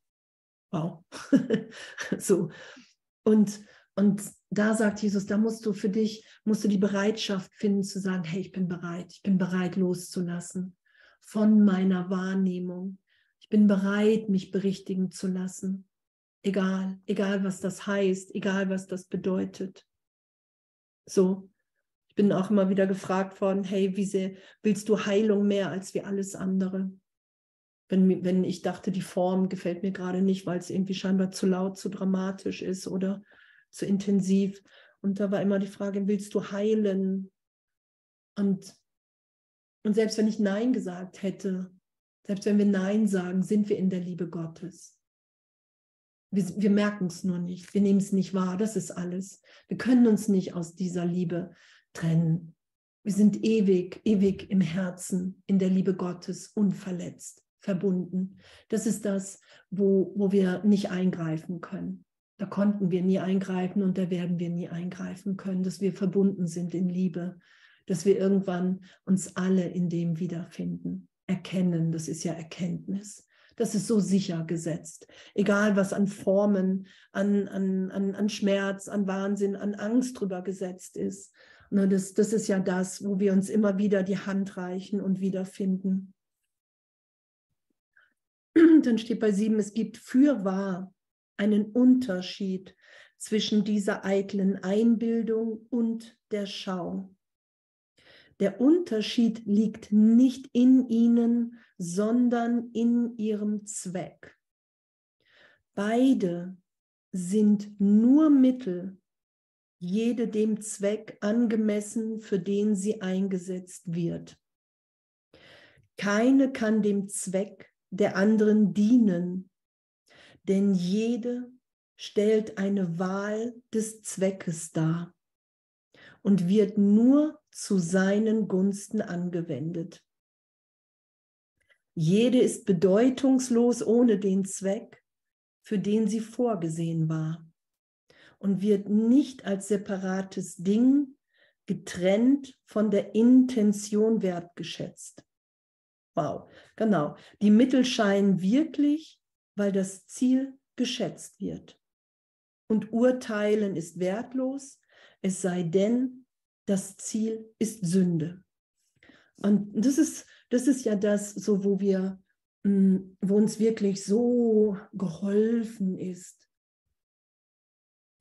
Wow. so. Und, und da sagt Jesus, da musst du für dich, musst du die Bereitschaft finden zu sagen, hey, ich bin bereit, ich bin bereit loszulassen von meiner Wahrnehmung. Ich bin bereit, mich berichtigen zu lassen. Egal, egal was das heißt, egal was das bedeutet. So, ich bin auch immer wieder gefragt worden, hey, wie sehr willst du Heilung mehr als wie alles andere? Wenn, wenn ich dachte, die Form gefällt mir gerade nicht, weil es irgendwie scheinbar zu laut, zu dramatisch ist oder zu intensiv. Und da war immer die Frage, willst du heilen? Und, und selbst wenn ich Nein gesagt hätte, selbst wenn wir Nein sagen, sind wir in der Liebe Gottes. Wir, wir merken es nur nicht, wir nehmen es nicht wahr, das ist alles. Wir können uns nicht aus dieser Liebe trennen. Wir sind ewig, ewig im Herzen, in der Liebe Gottes, unverletzt, verbunden. Das ist das, wo, wo wir nicht eingreifen können. Da konnten wir nie eingreifen und da werden wir nie eingreifen können, dass wir verbunden sind in Liebe, dass wir irgendwann uns alle in dem wiederfinden. Erkennen, das ist ja Erkenntnis. Das ist so sicher gesetzt. Egal, was an Formen, an, an, an, an Schmerz, an Wahnsinn, an Angst drüber gesetzt ist. Ne, das, das ist ja das, wo wir uns immer wieder die Hand reichen und wiederfinden. Dann steht bei sieben, es gibt fürwahr einen Unterschied zwischen dieser eitlen Einbildung und der Schau. Der Unterschied liegt nicht in ihnen, sondern in ihrem Zweck. Beide sind nur Mittel, jede dem Zweck angemessen, für den sie eingesetzt wird. Keine kann dem Zweck der anderen dienen, denn jede stellt eine Wahl des Zweckes dar und wird nur zu seinen Gunsten angewendet. Jede ist bedeutungslos ohne den Zweck, für den sie vorgesehen war und wird nicht als separates Ding getrennt von der Intention wertgeschätzt. Wow, genau. Die Mittel scheinen wirklich, weil das Ziel geschätzt wird. Und urteilen ist wertlos, es sei denn, das Ziel ist Sünde. Und das ist, das ist ja das, so wo wir, mm, wo uns wirklich so geholfen ist,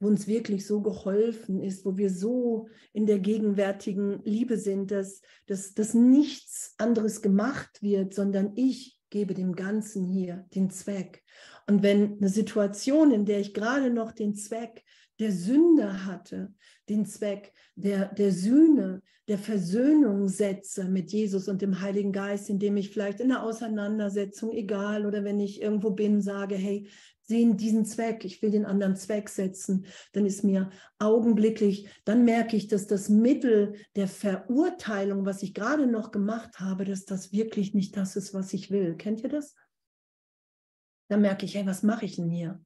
wo uns wirklich so geholfen ist, wo wir so in der gegenwärtigen Liebe sind, dass, dass, dass nichts anderes gemacht wird, sondern ich gebe dem Ganzen hier den Zweck. Und wenn eine Situation, in der ich gerade noch den Zweck der Sünde hatte, den Zweck der, der Sühne, der Versöhnung setze mit Jesus und dem Heiligen Geist, indem ich vielleicht in der Auseinandersetzung, egal, oder wenn ich irgendwo bin, sage, hey, sehen diesen Zweck, ich will den anderen Zweck setzen, dann ist mir augenblicklich, dann merke ich, dass das Mittel der Verurteilung, was ich gerade noch gemacht habe, dass das wirklich nicht das ist, was ich will. Kennt ihr das? Dann merke ich, hey, was mache ich denn hier?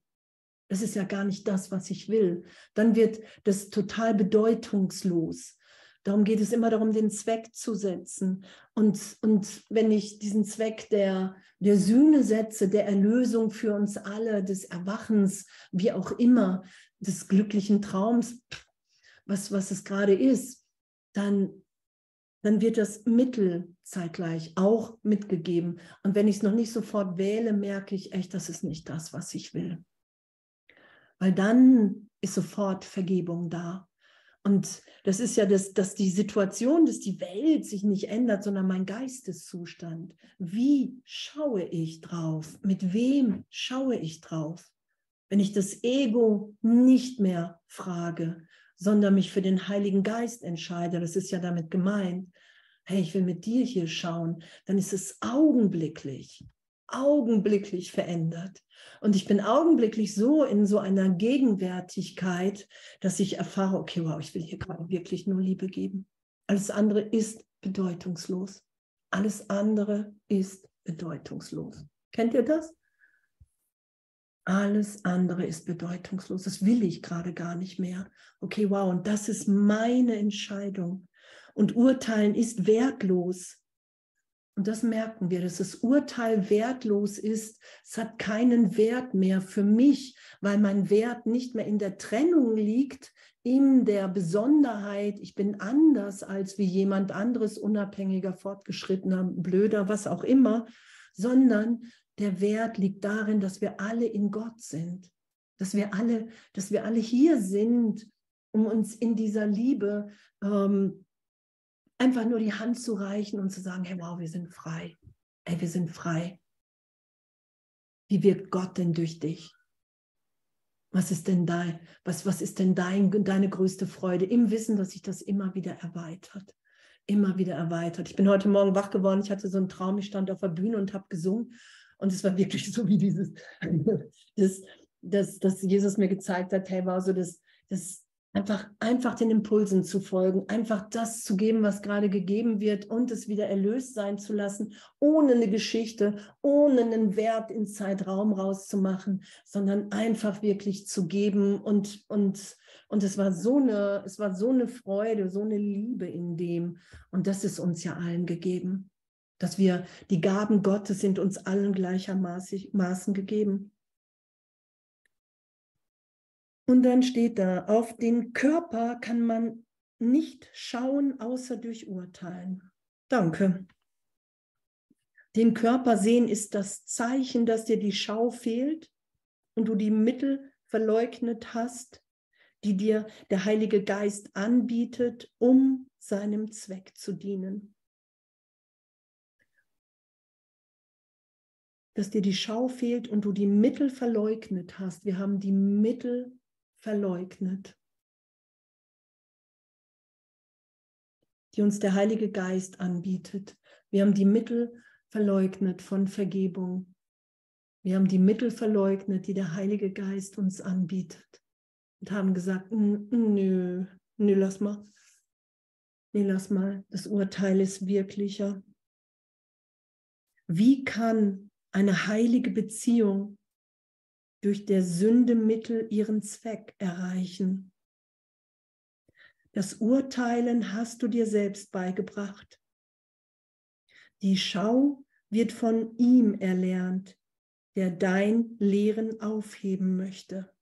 Das ist ja gar nicht das, was ich will. Dann wird das total bedeutungslos. Darum geht es immer darum, den Zweck zu setzen. Und, und wenn ich diesen Zweck der, der Sühne setze, der Erlösung für uns alle, des Erwachens, wie auch immer, des glücklichen Traums, was, was es gerade ist, dann, dann wird das Mittel zeitgleich auch mitgegeben. Und wenn ich es noch nicht sofort wähle, merke ich echt, das ist nicht das, was ich will. Weil dann ist sofort Vergebung da. Und das ist ja, das, dass die Situation, dass die Welt sich nicht ändert, sondern mein Geisteszustand. Wie schaue ich drauf? Mit wem schaue ich drauf? Wenn ich das Ego nicht mehr frage, sondern mich für den Heiligen Geist entscheide, das ist ja damit gemeint, hey, ich will mit dir hier schauen, dann ist es augenblicklich augenblicklich verändert. Und ich bin augenblicklich so in so einer Gegenwärtigkeit, dass ich erfahre, okay, wow, ich will hier gerade wirklich nur Liebe geben. Alles andere ist bedeutungslos. Alles andere ist bedeutungslos. Kennt ihr das? Alles andere ist bedeutungslos. Das will ich gerade gar nicht mehr. Okay, wow, und das ist meine Entscheidung. Und urteilen ist wertlos. Und das merken wir, dass das Urteil wertlos ist. Es hat keinen Wert mehr für mich, weil mein Wert nicht mehr in der Trennung liegt, in der Besonderheit. Ich bin anders als wie jemand anderes, unabhängiger, fortgeschrittener, blöder, was auch immer, sondern der Wert liegt darin, dass wir alle in Gott sind, dass wir alle, dass wir alle hier sind, um uns in dieser Liebe ähm, einfach nur die Hand zu reichen und zu sagen, hey, wow, wir sind frei. Ey, wir sind frei. Wie wirkt Gott denn durch dich? Was ist denn dein, was, was ist denn dein, deine größte Freude im Wissen, dass sich das immer wieder erweitert? Immer wieder erweitert. Ich bin heute Morgen wach geworden. Ich hatte so einen Traum. Ich stand auf der Bühne und habe gesungen. Und es war wirklich so wie dieses, das, das, das Jesus mir gezeigt hat, hey, war so das, das einfach, einfach den Impulsen zu folgen, einfach das zu geben, was gerade gegeben wird und es wieder erlöst sein zu lassen, ohne eine Geschichte, ohne einen Wert in Zeitraum rauszumachen, sondern einfach wirklich zu geben und, und, und es war so eine, es war so eine Freude, so eine Liebe in dem. Und das ist uns ja allen gegeben dass wir die Gaben Gottes sind uns allen gleichermaßen gegeben. Und dann steht da, auf den Körper kann man nicht schauen, außer durch Urteilen. Danke. Den Körper sehen ist das Zeichen, dass dir die Schau fehlt und du die Mittel verleugnet hast, die dir der Heilige Geist anbietet, um seinem Zweck zu dienen. dass dir die Schau fehlt und du die Mittel verleugnet hast. Wir haben die Mittel verleugnet, die uns der Heilige Geist anbietet. Wir haben die Mittel verleugnet von Vergebung. Wir haben die Mittel verleugnet, die der Heilige Geist uns anbietet. Und haben gesagt, nö, nö, lass mal. Nee, lass mal. Das Urteil ist wirklicher. Wie kann eine heilige Beziehung durch der Sünde Mittel ihren Zweck erreichen. Das Urteilen hast du dir selbst beigebracht. Die Schau wird von ihm erlernt, der dein Lehren aufheben möchte.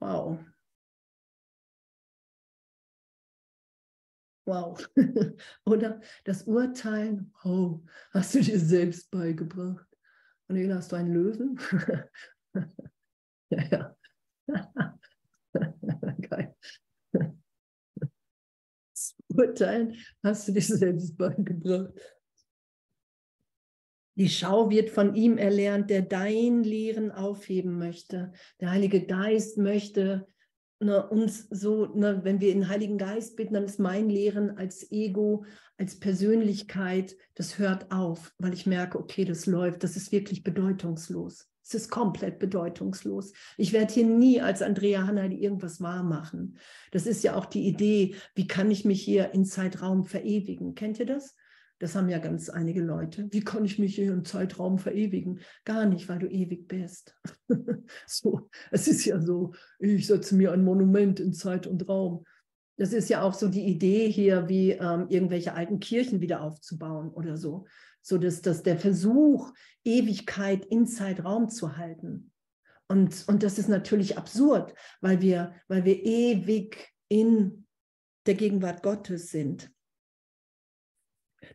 Wow. Wow. Oder das Urteilen, oh, hast du dir selbst beigebracht. Manela, hast du einen Löwen? ja, ja. Geil. Das Urteilen hast du dir selbst beigebracht. Die Schau wird von ihm erlernt, der dein Lehren aufheben möchte. Der Heilige Geist möchte ne, uns so, ne, wenn wir den Heiligen Geist bitten, dann ist mein Lehren als Ego, als Persönlichkeit, das hört auf, weil ich merke, okay, das läuft, das ist wirklich bedeutungslos. Es ist komplett bedeutungslos. Ich werde hier nie als Andrea Hanna irgendwas wahr machen. Das ist ja auch die Idee, wie kann ich mich hier in Zeitraum verewigen? Kennt ihr das? Das haben ja ganz einige Leute. Wie kann ich mich hier im Zeitraum verewigen? Gar nicht, weil du ewig bist. so, es ist ja so, ich setze mir ein Monument in Zeit und Raum. Das ist ja auch so die Idee hier, wie ähm, irgendwelche alten Kirchen wieder aufzubauen oder so. So dass, dass der Versuch, Ewigkeit in Zeitraum zu halten. Und, und das ist natürlich absurd, weil wir, weil wir ewig in der Gegenwart Gottes sind.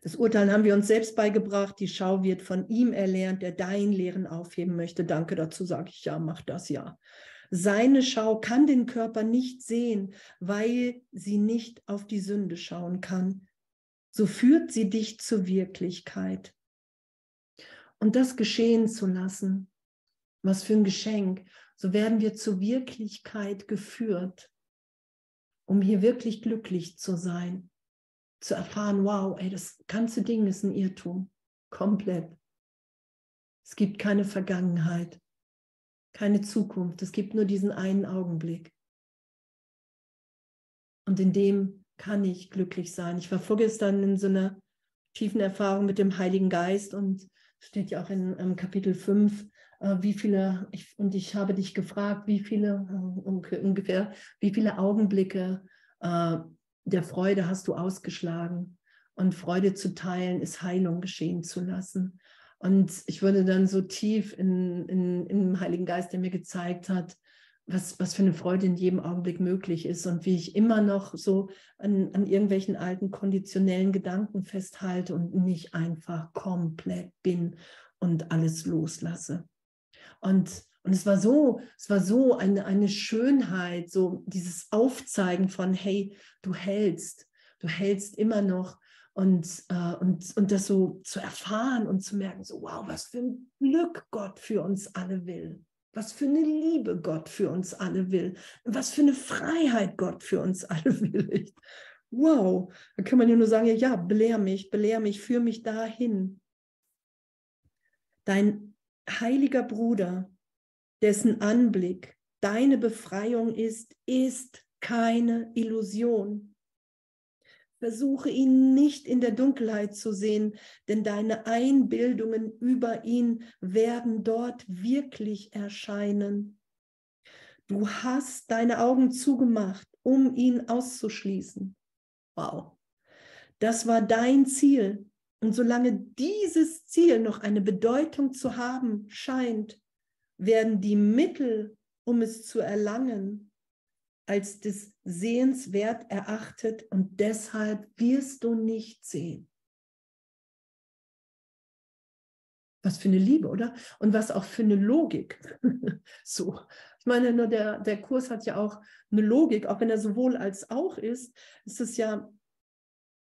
Das Urteilen haben wir uns selbst beigebracht. Die Schau wird von ihm erlernt, der dein Lehren aufheben möchte. Danke, dazu sage ich ja, mach das ja. Seine Schau kann den Körper nicht sehen, weil sie nicht auf die Sünde schauen kann. So führt sie dich zur Wirklichkeit. Und das geschehen zu lassen, was für ein Geschenk, so werden wir zur Wirklichkeit geführt, um hier wirklich glücklich zu sein zu erfahren, wow, ey, das ganze Ding ist ein Irrtum. Komplett. Es gibt keine Vergangenheit, keine Zukunft. Es gibt nur diesen einen Augenblick. Und in dem kann ich glücklich sein. Ich war vorgestern in so einer tiefen Erfahrung mit dem Heiligen Geist und steht ja auch in um, Kapitel 5, äh, wie viele, ich, und ich habe dich gefragt, wie viele, äh, ungefähr, wie viele Augenblicke äh, der Freude hast du ausgeschlagen. Und Freude zu teilen ist Heilung geschehen zu lassen. Und ich wurde dann so tief in, in, dem Heiligen Geist, der mir gezeigt hat, was, was für eine Freude in jedem Augenblick möglich ist und wie ich immer noch so an, an irgendwelchen alten konditionellen Gedanken festhalte und nicht einfach komplett bin und alles loslasse. Und, und es war so, es war so eine, eine Schönheit, so dieses Aufzeigen von, hey, du hältst, du hältst immer noch und, äh, und, und das so zu erfahren und zu merken, so, wow, was für ein Glück Gott für uns alle will. Was für eine Liebe Gott für uns alle will. Was für eine Freiheit Gott für uns alle will. Wow, da kann man ja nur sagen, ja, belehr mich, belehr mich, führ mich dahin. Dein heiliger Bruder, dessen Anblick deine Befreiung ist, ist keine Illusion. Versuche ihn nicht in der Dunkelheit zu sehen, denn deine Einbildungen über ihn werden dort wirklich erscheinen. Du hast deine Augen zugemacht, um ihn auszuschließen. Wow. Das war dein Ziel. Und solange dieses Ziel noch eine Bedeutung zu haben scheint, werden die Mittel, um es zu erlangen, als des Sehenswert erachtet und deshalb wirst du nicht sehen. Was für eine Liebe, oder? Und was auch für eine Logik. so. Ich meine, nur der, der Kurs hat ja auch eine Logik, auch wenn er sowohl als auch ist, ist es ja,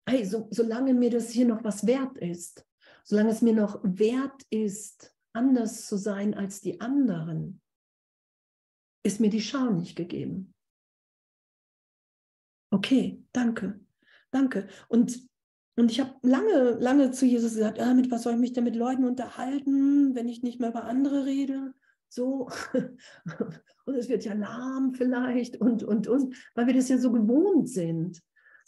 hey, so, solange mir das hier noch was wert ist, solange es mir noch wert ist, anders zu sein als die anderen, ist mir die Schau nicht gegeben. Okay, danke, danke. Und, und ich habe lange, lange zu Jesus gesagt, ah, mit was soll ich mich denn mit Leuten unterhalten, wenn ich nicht mehr über andere rede? So, und es wird ja lahm vielleicht und, und, und, weil wir das ja so gewohnt sind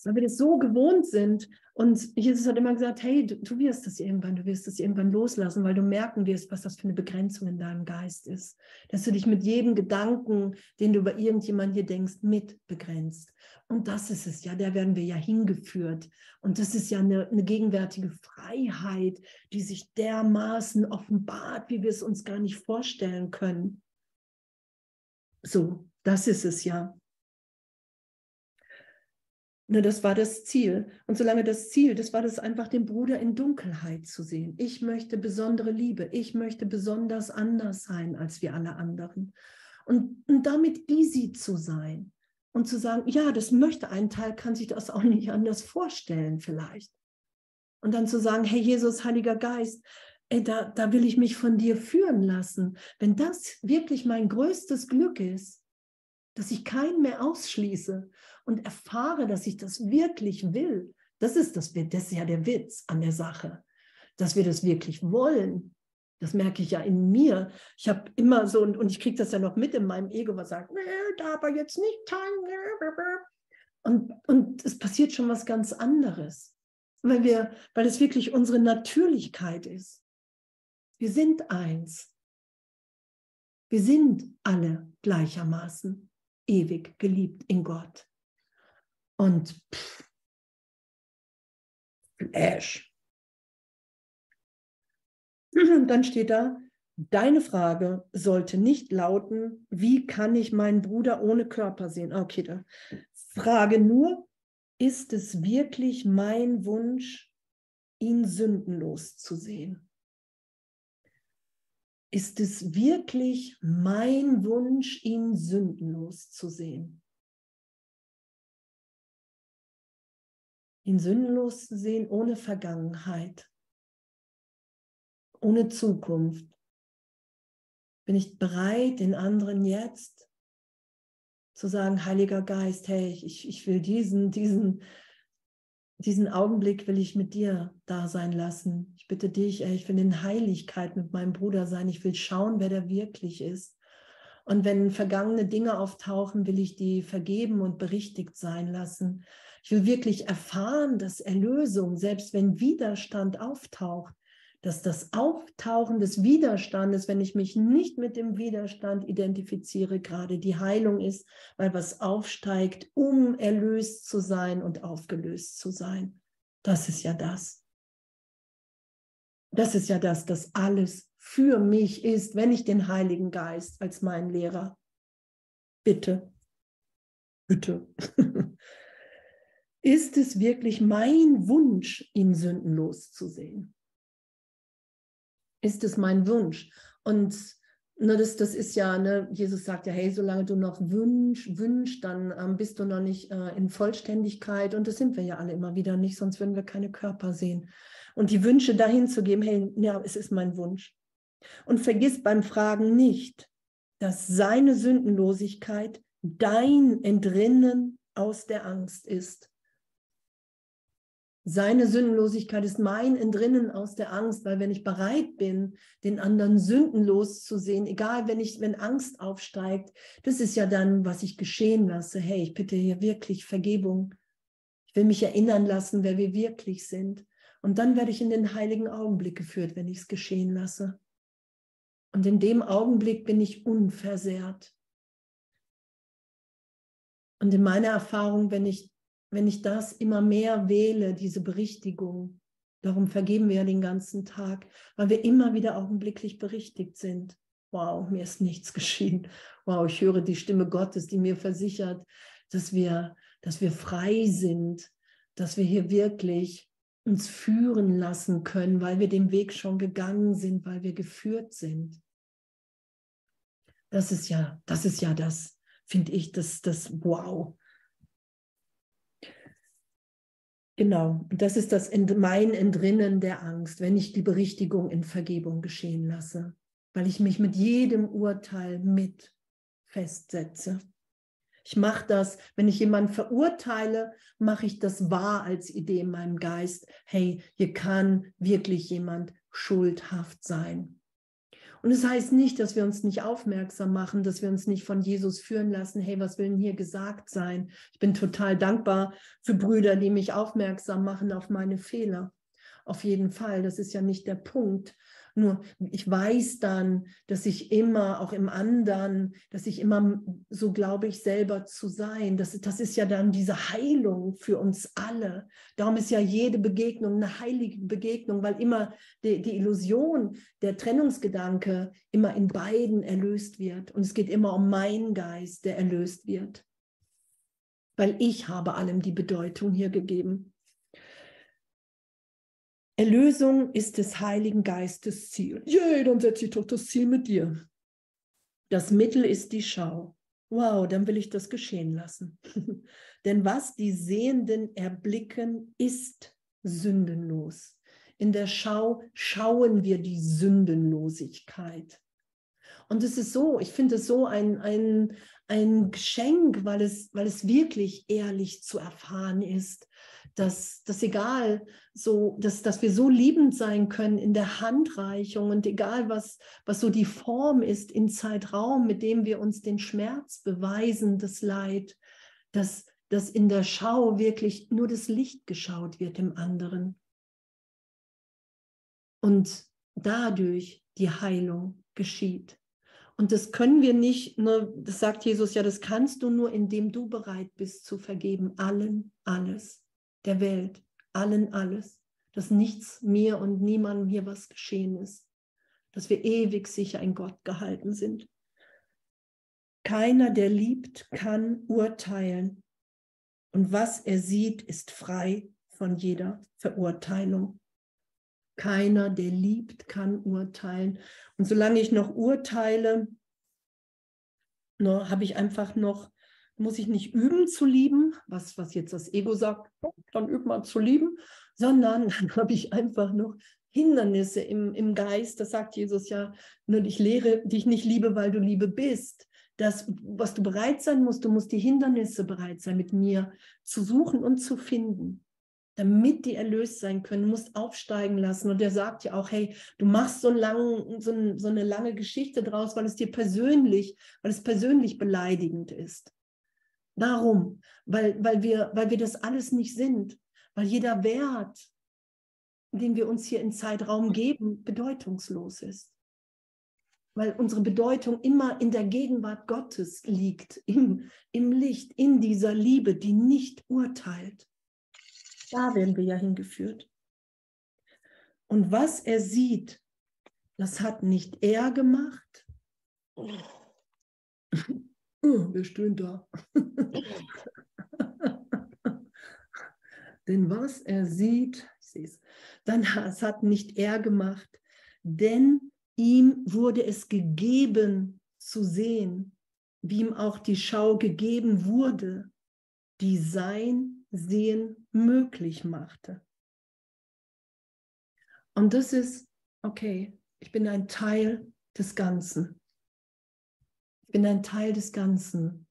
weil wir das so gewohnt sind. Und Jesus hat immer gesagt, hey, du, du wirst das irgendwann, du wirst das irgendwann loslassen, weil du merken wirst, was das für eine Begrenzung in deinem Geist ist. Dass du dich mit jedem Gedanken, den du über irgendjemanden hier denkst, mit begrenzt. Und das ist es ja, da werden wir ja hingeführt. Und das ist ja eine, eine gegenwärtige Freiheit, die sich dermaßen offenbart, wie wir es uns gar nicht vorstellen können. So, das ist es ja. Ne, das war das Ziel. Und solange das Ziel, das war das einfach, den Bruder in Dunkelheit zu sehen. Ich möchte besondere Liebe. Ich möchte besonders anders sein als wir alle anderen. Und, und damit easy zu sein und zu sagen, ja, das möchte ein Teil, kann sich das auch nicht anders vorstellen vielleicht. Und dann zu sagen, hey Jesus, Heiliger Geist, ey, da, da will ich mich von dir führen lassen. Wenn das wirklich mein größtes Glück ist, dass ich keinen mehr ausschließe und erfahre, dass ich das wirklich will. Das ist, das, das ist ja der Witz an der Sache, dass wir das wirklich wollen. Das merke ich ja in mir. Ich habe immer so, und, ich kriege das ja noch mit in meinem Ego, was sagt, nee, da aber jetzt nicht teilen. Und, und es passiert schon was ganz anderes, weil, wir, weil es wirklich unsere Natürlichkeit ist. Wir sind eins. Wir sind alle gleichermaßen ewig geliebt in Gott. Und pff, Flash. Und dann steht da, deine Frage sollte nicht lauten, wie kann ich meinen Bruder ohne Körper sehen? Okay, da. Frage nur, ist es wirklich mein Wunsch, ihn sündenlos zu sehen? Ist es wirklich mein Wunsch, ihn sündenlos zu sehen. Ihn sündenlos zu sehen ohne Vergangenheit, ohne Zukunft. Bin ich bereit, den anderen jetzt zu sagen, Heiliger Geist, hey, ich, ich will diesen, diesen diesen Augenblick will ich mit dir da sein lassen. Ich bitte dich, ich will in Heiligkeit mit meinem Bruder sein. Ich will schauen, wer der wirklich ist. Und wenn vergangene Dinge auftauchen, will ich die vergeben und berichtigt sein lassen. Ich will wirklich erfahren, dass Erlösung, selbst wenn Widerstand auftaucht, dass das Auftauchen des Widerstandes, wenn ich mich nicht mit dem Widerstand identifiziere, gerade die Heilung ist, weil was aufsteigt, um erlöst zu sein und aufgelöst zu sein. Das ist ja das. Das ist ja das, dass alles für mich ist, wenn ich den Heiligen Geist als meinen Lehrer bitte, bitte. ist es wirklich mein Wunsch, ihn sündenlos zu sehen? Ist es mein Wunsch. Und ne, das, das ist ja, ne, Jesus sagt ja, hey, solange du noch wünsch, wünschst, dann ähm, bist du noch nicht äh, in Vollständigkeit. Und das sind wir ja alle immer wieder nicht, sonst würden wir keine Körper sehen. Und die Wünsche dahin zu geben, hey, ja, es ist mein Wunsch. Und vergiss beim Fragen nicht, dass seine Sündenlosigkeit dein Entrinnen aus der Angst ist. Seine Sündenlosigkeit ist mein Entrinnen aus der Angst, weil wenn ich bereit bin, den anderen sündenlos zu sehen, egal wenn ich, wenn Angst aufsteigt, das ist ja dann, was ich geschehen lasse. Hey, ich bitte hier wirklich Vergebung. Ich will mich erinnern lassen, wer wir wirklich sind. Und dann werde ich in den heiligen Augenblick geführt, wenn ich es geschehen lasse. Und in dem Augenblick bin ich unversehrt. Und in meiner Erfahrung, wenn ich wenn ich das immer mehr wähle, diese Berichtigung, darum vergeben wir ja den ganzen Tag, weil wir immer wieder augenblicklich berichtigt sind. Wow, mir ist nichts geschehen. Wow, ich höre die Stimme Gottes, die mir versichert, dass wir, dass wir frei sind, dass wir hier wirklich uns führen lassen können, weil wir den Weg schon gegangen sind, weil wir geführt sind. Das ist ja, das ist ja das, finde ich, das, das Wow. Genau, das ist das mein Entrinnen der Angst, wenn ich die Berichtigung in Vergebung geschehen lasse, weil ich mich mit jedem Urteil mit festsetze. Ich mache das, wenn ich jemanden verurteile, mache ich das wahr als Idee in meinem Geist. Hey, hier kann wirklich jemand schuldhaft sein. Und es das heißt nicht, dass wir uns nicht aufmerksam machen, dass wir uns nicht von Jesus führen lassen. Hey, was will denn hier gesagt sein? Ich bin total dankbar für Brüder, die mich aufmerksam machen auf meine Fehler. Auf jeden Fall, das ist ja nicht der Punkt. Nur ich weiß dann, dass ich immer, auch im anderen, dass ich immer so glaube ich selber zu sein. Das, das ist ja dann diese Heilung für uns alle. Darum ist ja jede Begegnung eine heilige Begegnung, weil immer die, die Illusion, der Trennungsgedanke immer in beiden erlöst wird. Und es geht immer um meinen Geist, der erlöst wird. Weil ich habe allem die Bedeutung hier gegeben. Erlösung ist des Heiligen Geistes Ziel. Jee, dann setze ich doch das Ziel mit dir. Das Mittel ist die Schau. Wow, dann will ich das geschehen lassen. Denn was die Sehenden erblicken, ist sündenlos. In der Schau schauen wir die Sündenlosigkeit. Und es ist so, ich finde es so ein, ein, ein Geschenk, weil es, weil es wirklich ehrlich zu erfahren ist, dass das egal so, dass, dass wir so liebend sein können in der Handreichung und egal was, was so die Form ist in Zeitraum, mit dem wir uns den Schmerz beweisen, das Leid, dass, dass in der Schau wirklich nur das Licht geschaut wird im anderen. Und dadurch die Heilung geschieht. Und das können wir nicht, nur, das sagt Jesus ja, das kannst du nur, indem du bereit bist zu vergeben, allen alles der Welt, allen alles, dass nichts mir und niemandem hier was geschehen ist, dass wir ewig sicher in Gott gehalten sind. Keiner, der liebt, kann urteilen. Und was er sieht, ist frei von jeder Verurteilung. Keiner, der liebt, kann urteilen. Und solange ich noch urteile, habe ich einfach noch muss ich nicht üben zu lieben, was, was jetzt das Ego sagt, dann üb mal zu lieben, sondern dann habe ich einfach noch Hindernisse im, im Geist. Das sagt Jesus ja, nur ich lehre dich nicht liebe, weil du Liebe bist. Das, was du bereit sein musst, du musst die Hindernisse bereit sein, mit mir zu suchen und zu finden, damit die erlöst sein können. Musst aufsteigen lassen. Und er sagt ja auch, hey, du machst so, lang, so, so eine lange Geschichte draus, weil es dir persönlich, weil es persönlich beleidigend ist. Darum, weil, weil, wir, weil wir das alles nicht sind, weil jeder Wert, den wir uns hier im Zeitraum geben, bedeutungslos ist. Weil unsere Bedeutung immer in der Gegenwart Gottes liegt, im, im Licht, in dieser Liebe, die nicht urteilt. Da werden wir ja hingeführt. Und was er sieht, das hat nicht er gemacht. Oh, wer stöhnt da? denn was er sieht, ich sehe es, dann es hat nicht er gemacht, denn ihm wurde es gegeben zu sehen, wie ihm auch die Schau gegeben wurde, die sein Sehen möglich machte. Und das ist, okay, ich bin ein Teil des Ganzen. Ich bin ein Teil des Ganzen.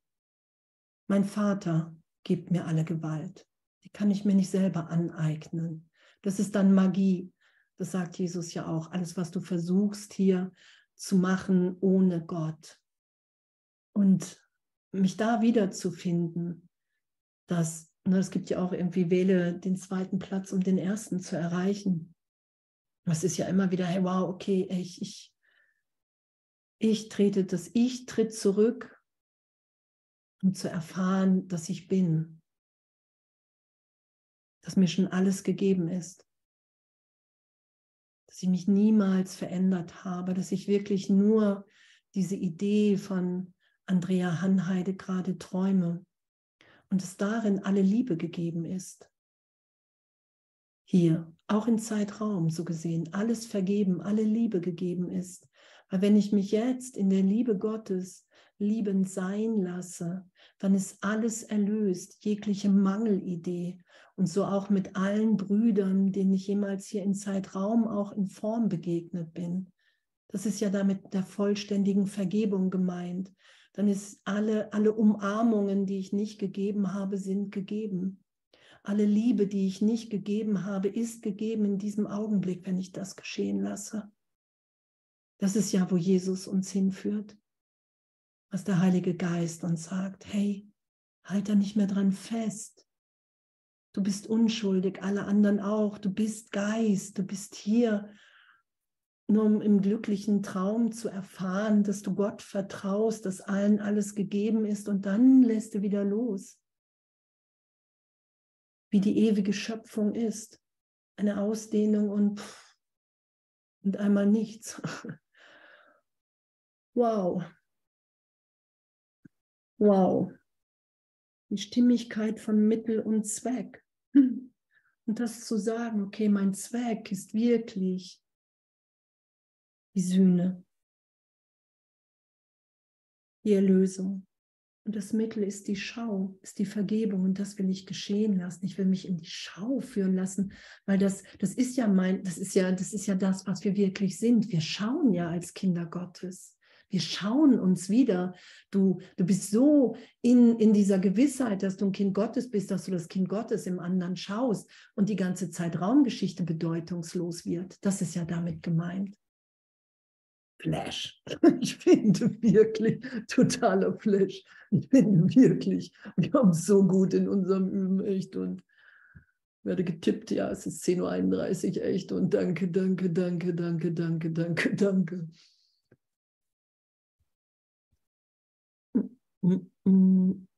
Mein Vater gibt mir alle Gewalt. Die kann ich mir nicht selber aneignen. Das ist dann Magie. Das sagt Jesus ja auch. Alles, was du versuchst hier zu machen ohne Gott. Und mich da wiederzufinden, dass, es gibt ja auch irgendwie, wähle den zweiten Platz, um den ersten zu erreichen. Das ist ja immer wieder, hey, wow, okay, ich, ich, ich trete, das Ich tritt zurück, um zu erfahren, dass ich bin, dass mir schon alles gegeben ist, dass ich mich niemals verändert habe, dass ich wirklich nur diese Idee von Andrea Hanheide gerade träume und dass darin alle Liebe gegeben ist. Hier, auch im Zeitraum so gesehen, alles vergeben, alle Liebe gegeben ist. Weil wenn ich mich jetzt in der Liebe Gottes liebend sein lasse, dann ist alles erlöst, jegliche Mangelidee. Und so auch mit allen Brüdern, denen ich jemals hier in Zeitraum auch in Form begegnet bin. Das ist ja damit der vollständigen Vergebung gemeint. Dann ist alle, alle Umarmungen, die ich nicht gegeben habe, sind gegeben. Alle Liebe, die ich nicht gegeben habe, ist gegeben in diesem Augenblick, wenn ich das geschehen lasse. Das ist ja, wo Jesus uns hinführt was der Heilige Geist uns sagt. Hey, halt da nicht mehr dran fest. Du bist unschuldig, alle anderen auch. Du bist Geist, du bist hier, nur um im glücklichen Traum zu erfahren, dass du Gott vertraust, dass allen alles gegeben ist und dann lässt du wieder los. Wie die ewige Schöpfung ist. Eine Ausdehnung und, und einmal nichts. Wow, Wow. Die Stimmigkeit von Mittel und Zweck. Und das zu sagen, okay, mein Zweck ist wirklich die Sühne, die Erlösung. Und das Mittel ist die Schau, ist die Vergebung. Und das will ich geschehen lassen. Ich will mich in die Schau führen lassen, weil das, das ist ja mein, das ist ja, das ist ja das, was wir wirklich sind. Wir schauen ja als Kinder Gottes. Wir schauen uns wieder. Du, du bist so in, in dieser Gewissheit, dass du ein Kind Gottes bist, dass du das Kind Gottes im anderen schaust und die ganze Zeit Raumgeschichte bedeutungslos wird. Das ist ja damit gemeint. Flash. Ich finde wirklich totaler Flash. Ich finde wirklich, wir haben so gut in unserem Üben, echt. Und werde getippt, ja, es ist 10.31 Uhr, echt. Und danke, danke, danke, danke, danke, danke, danke. Mm, mm.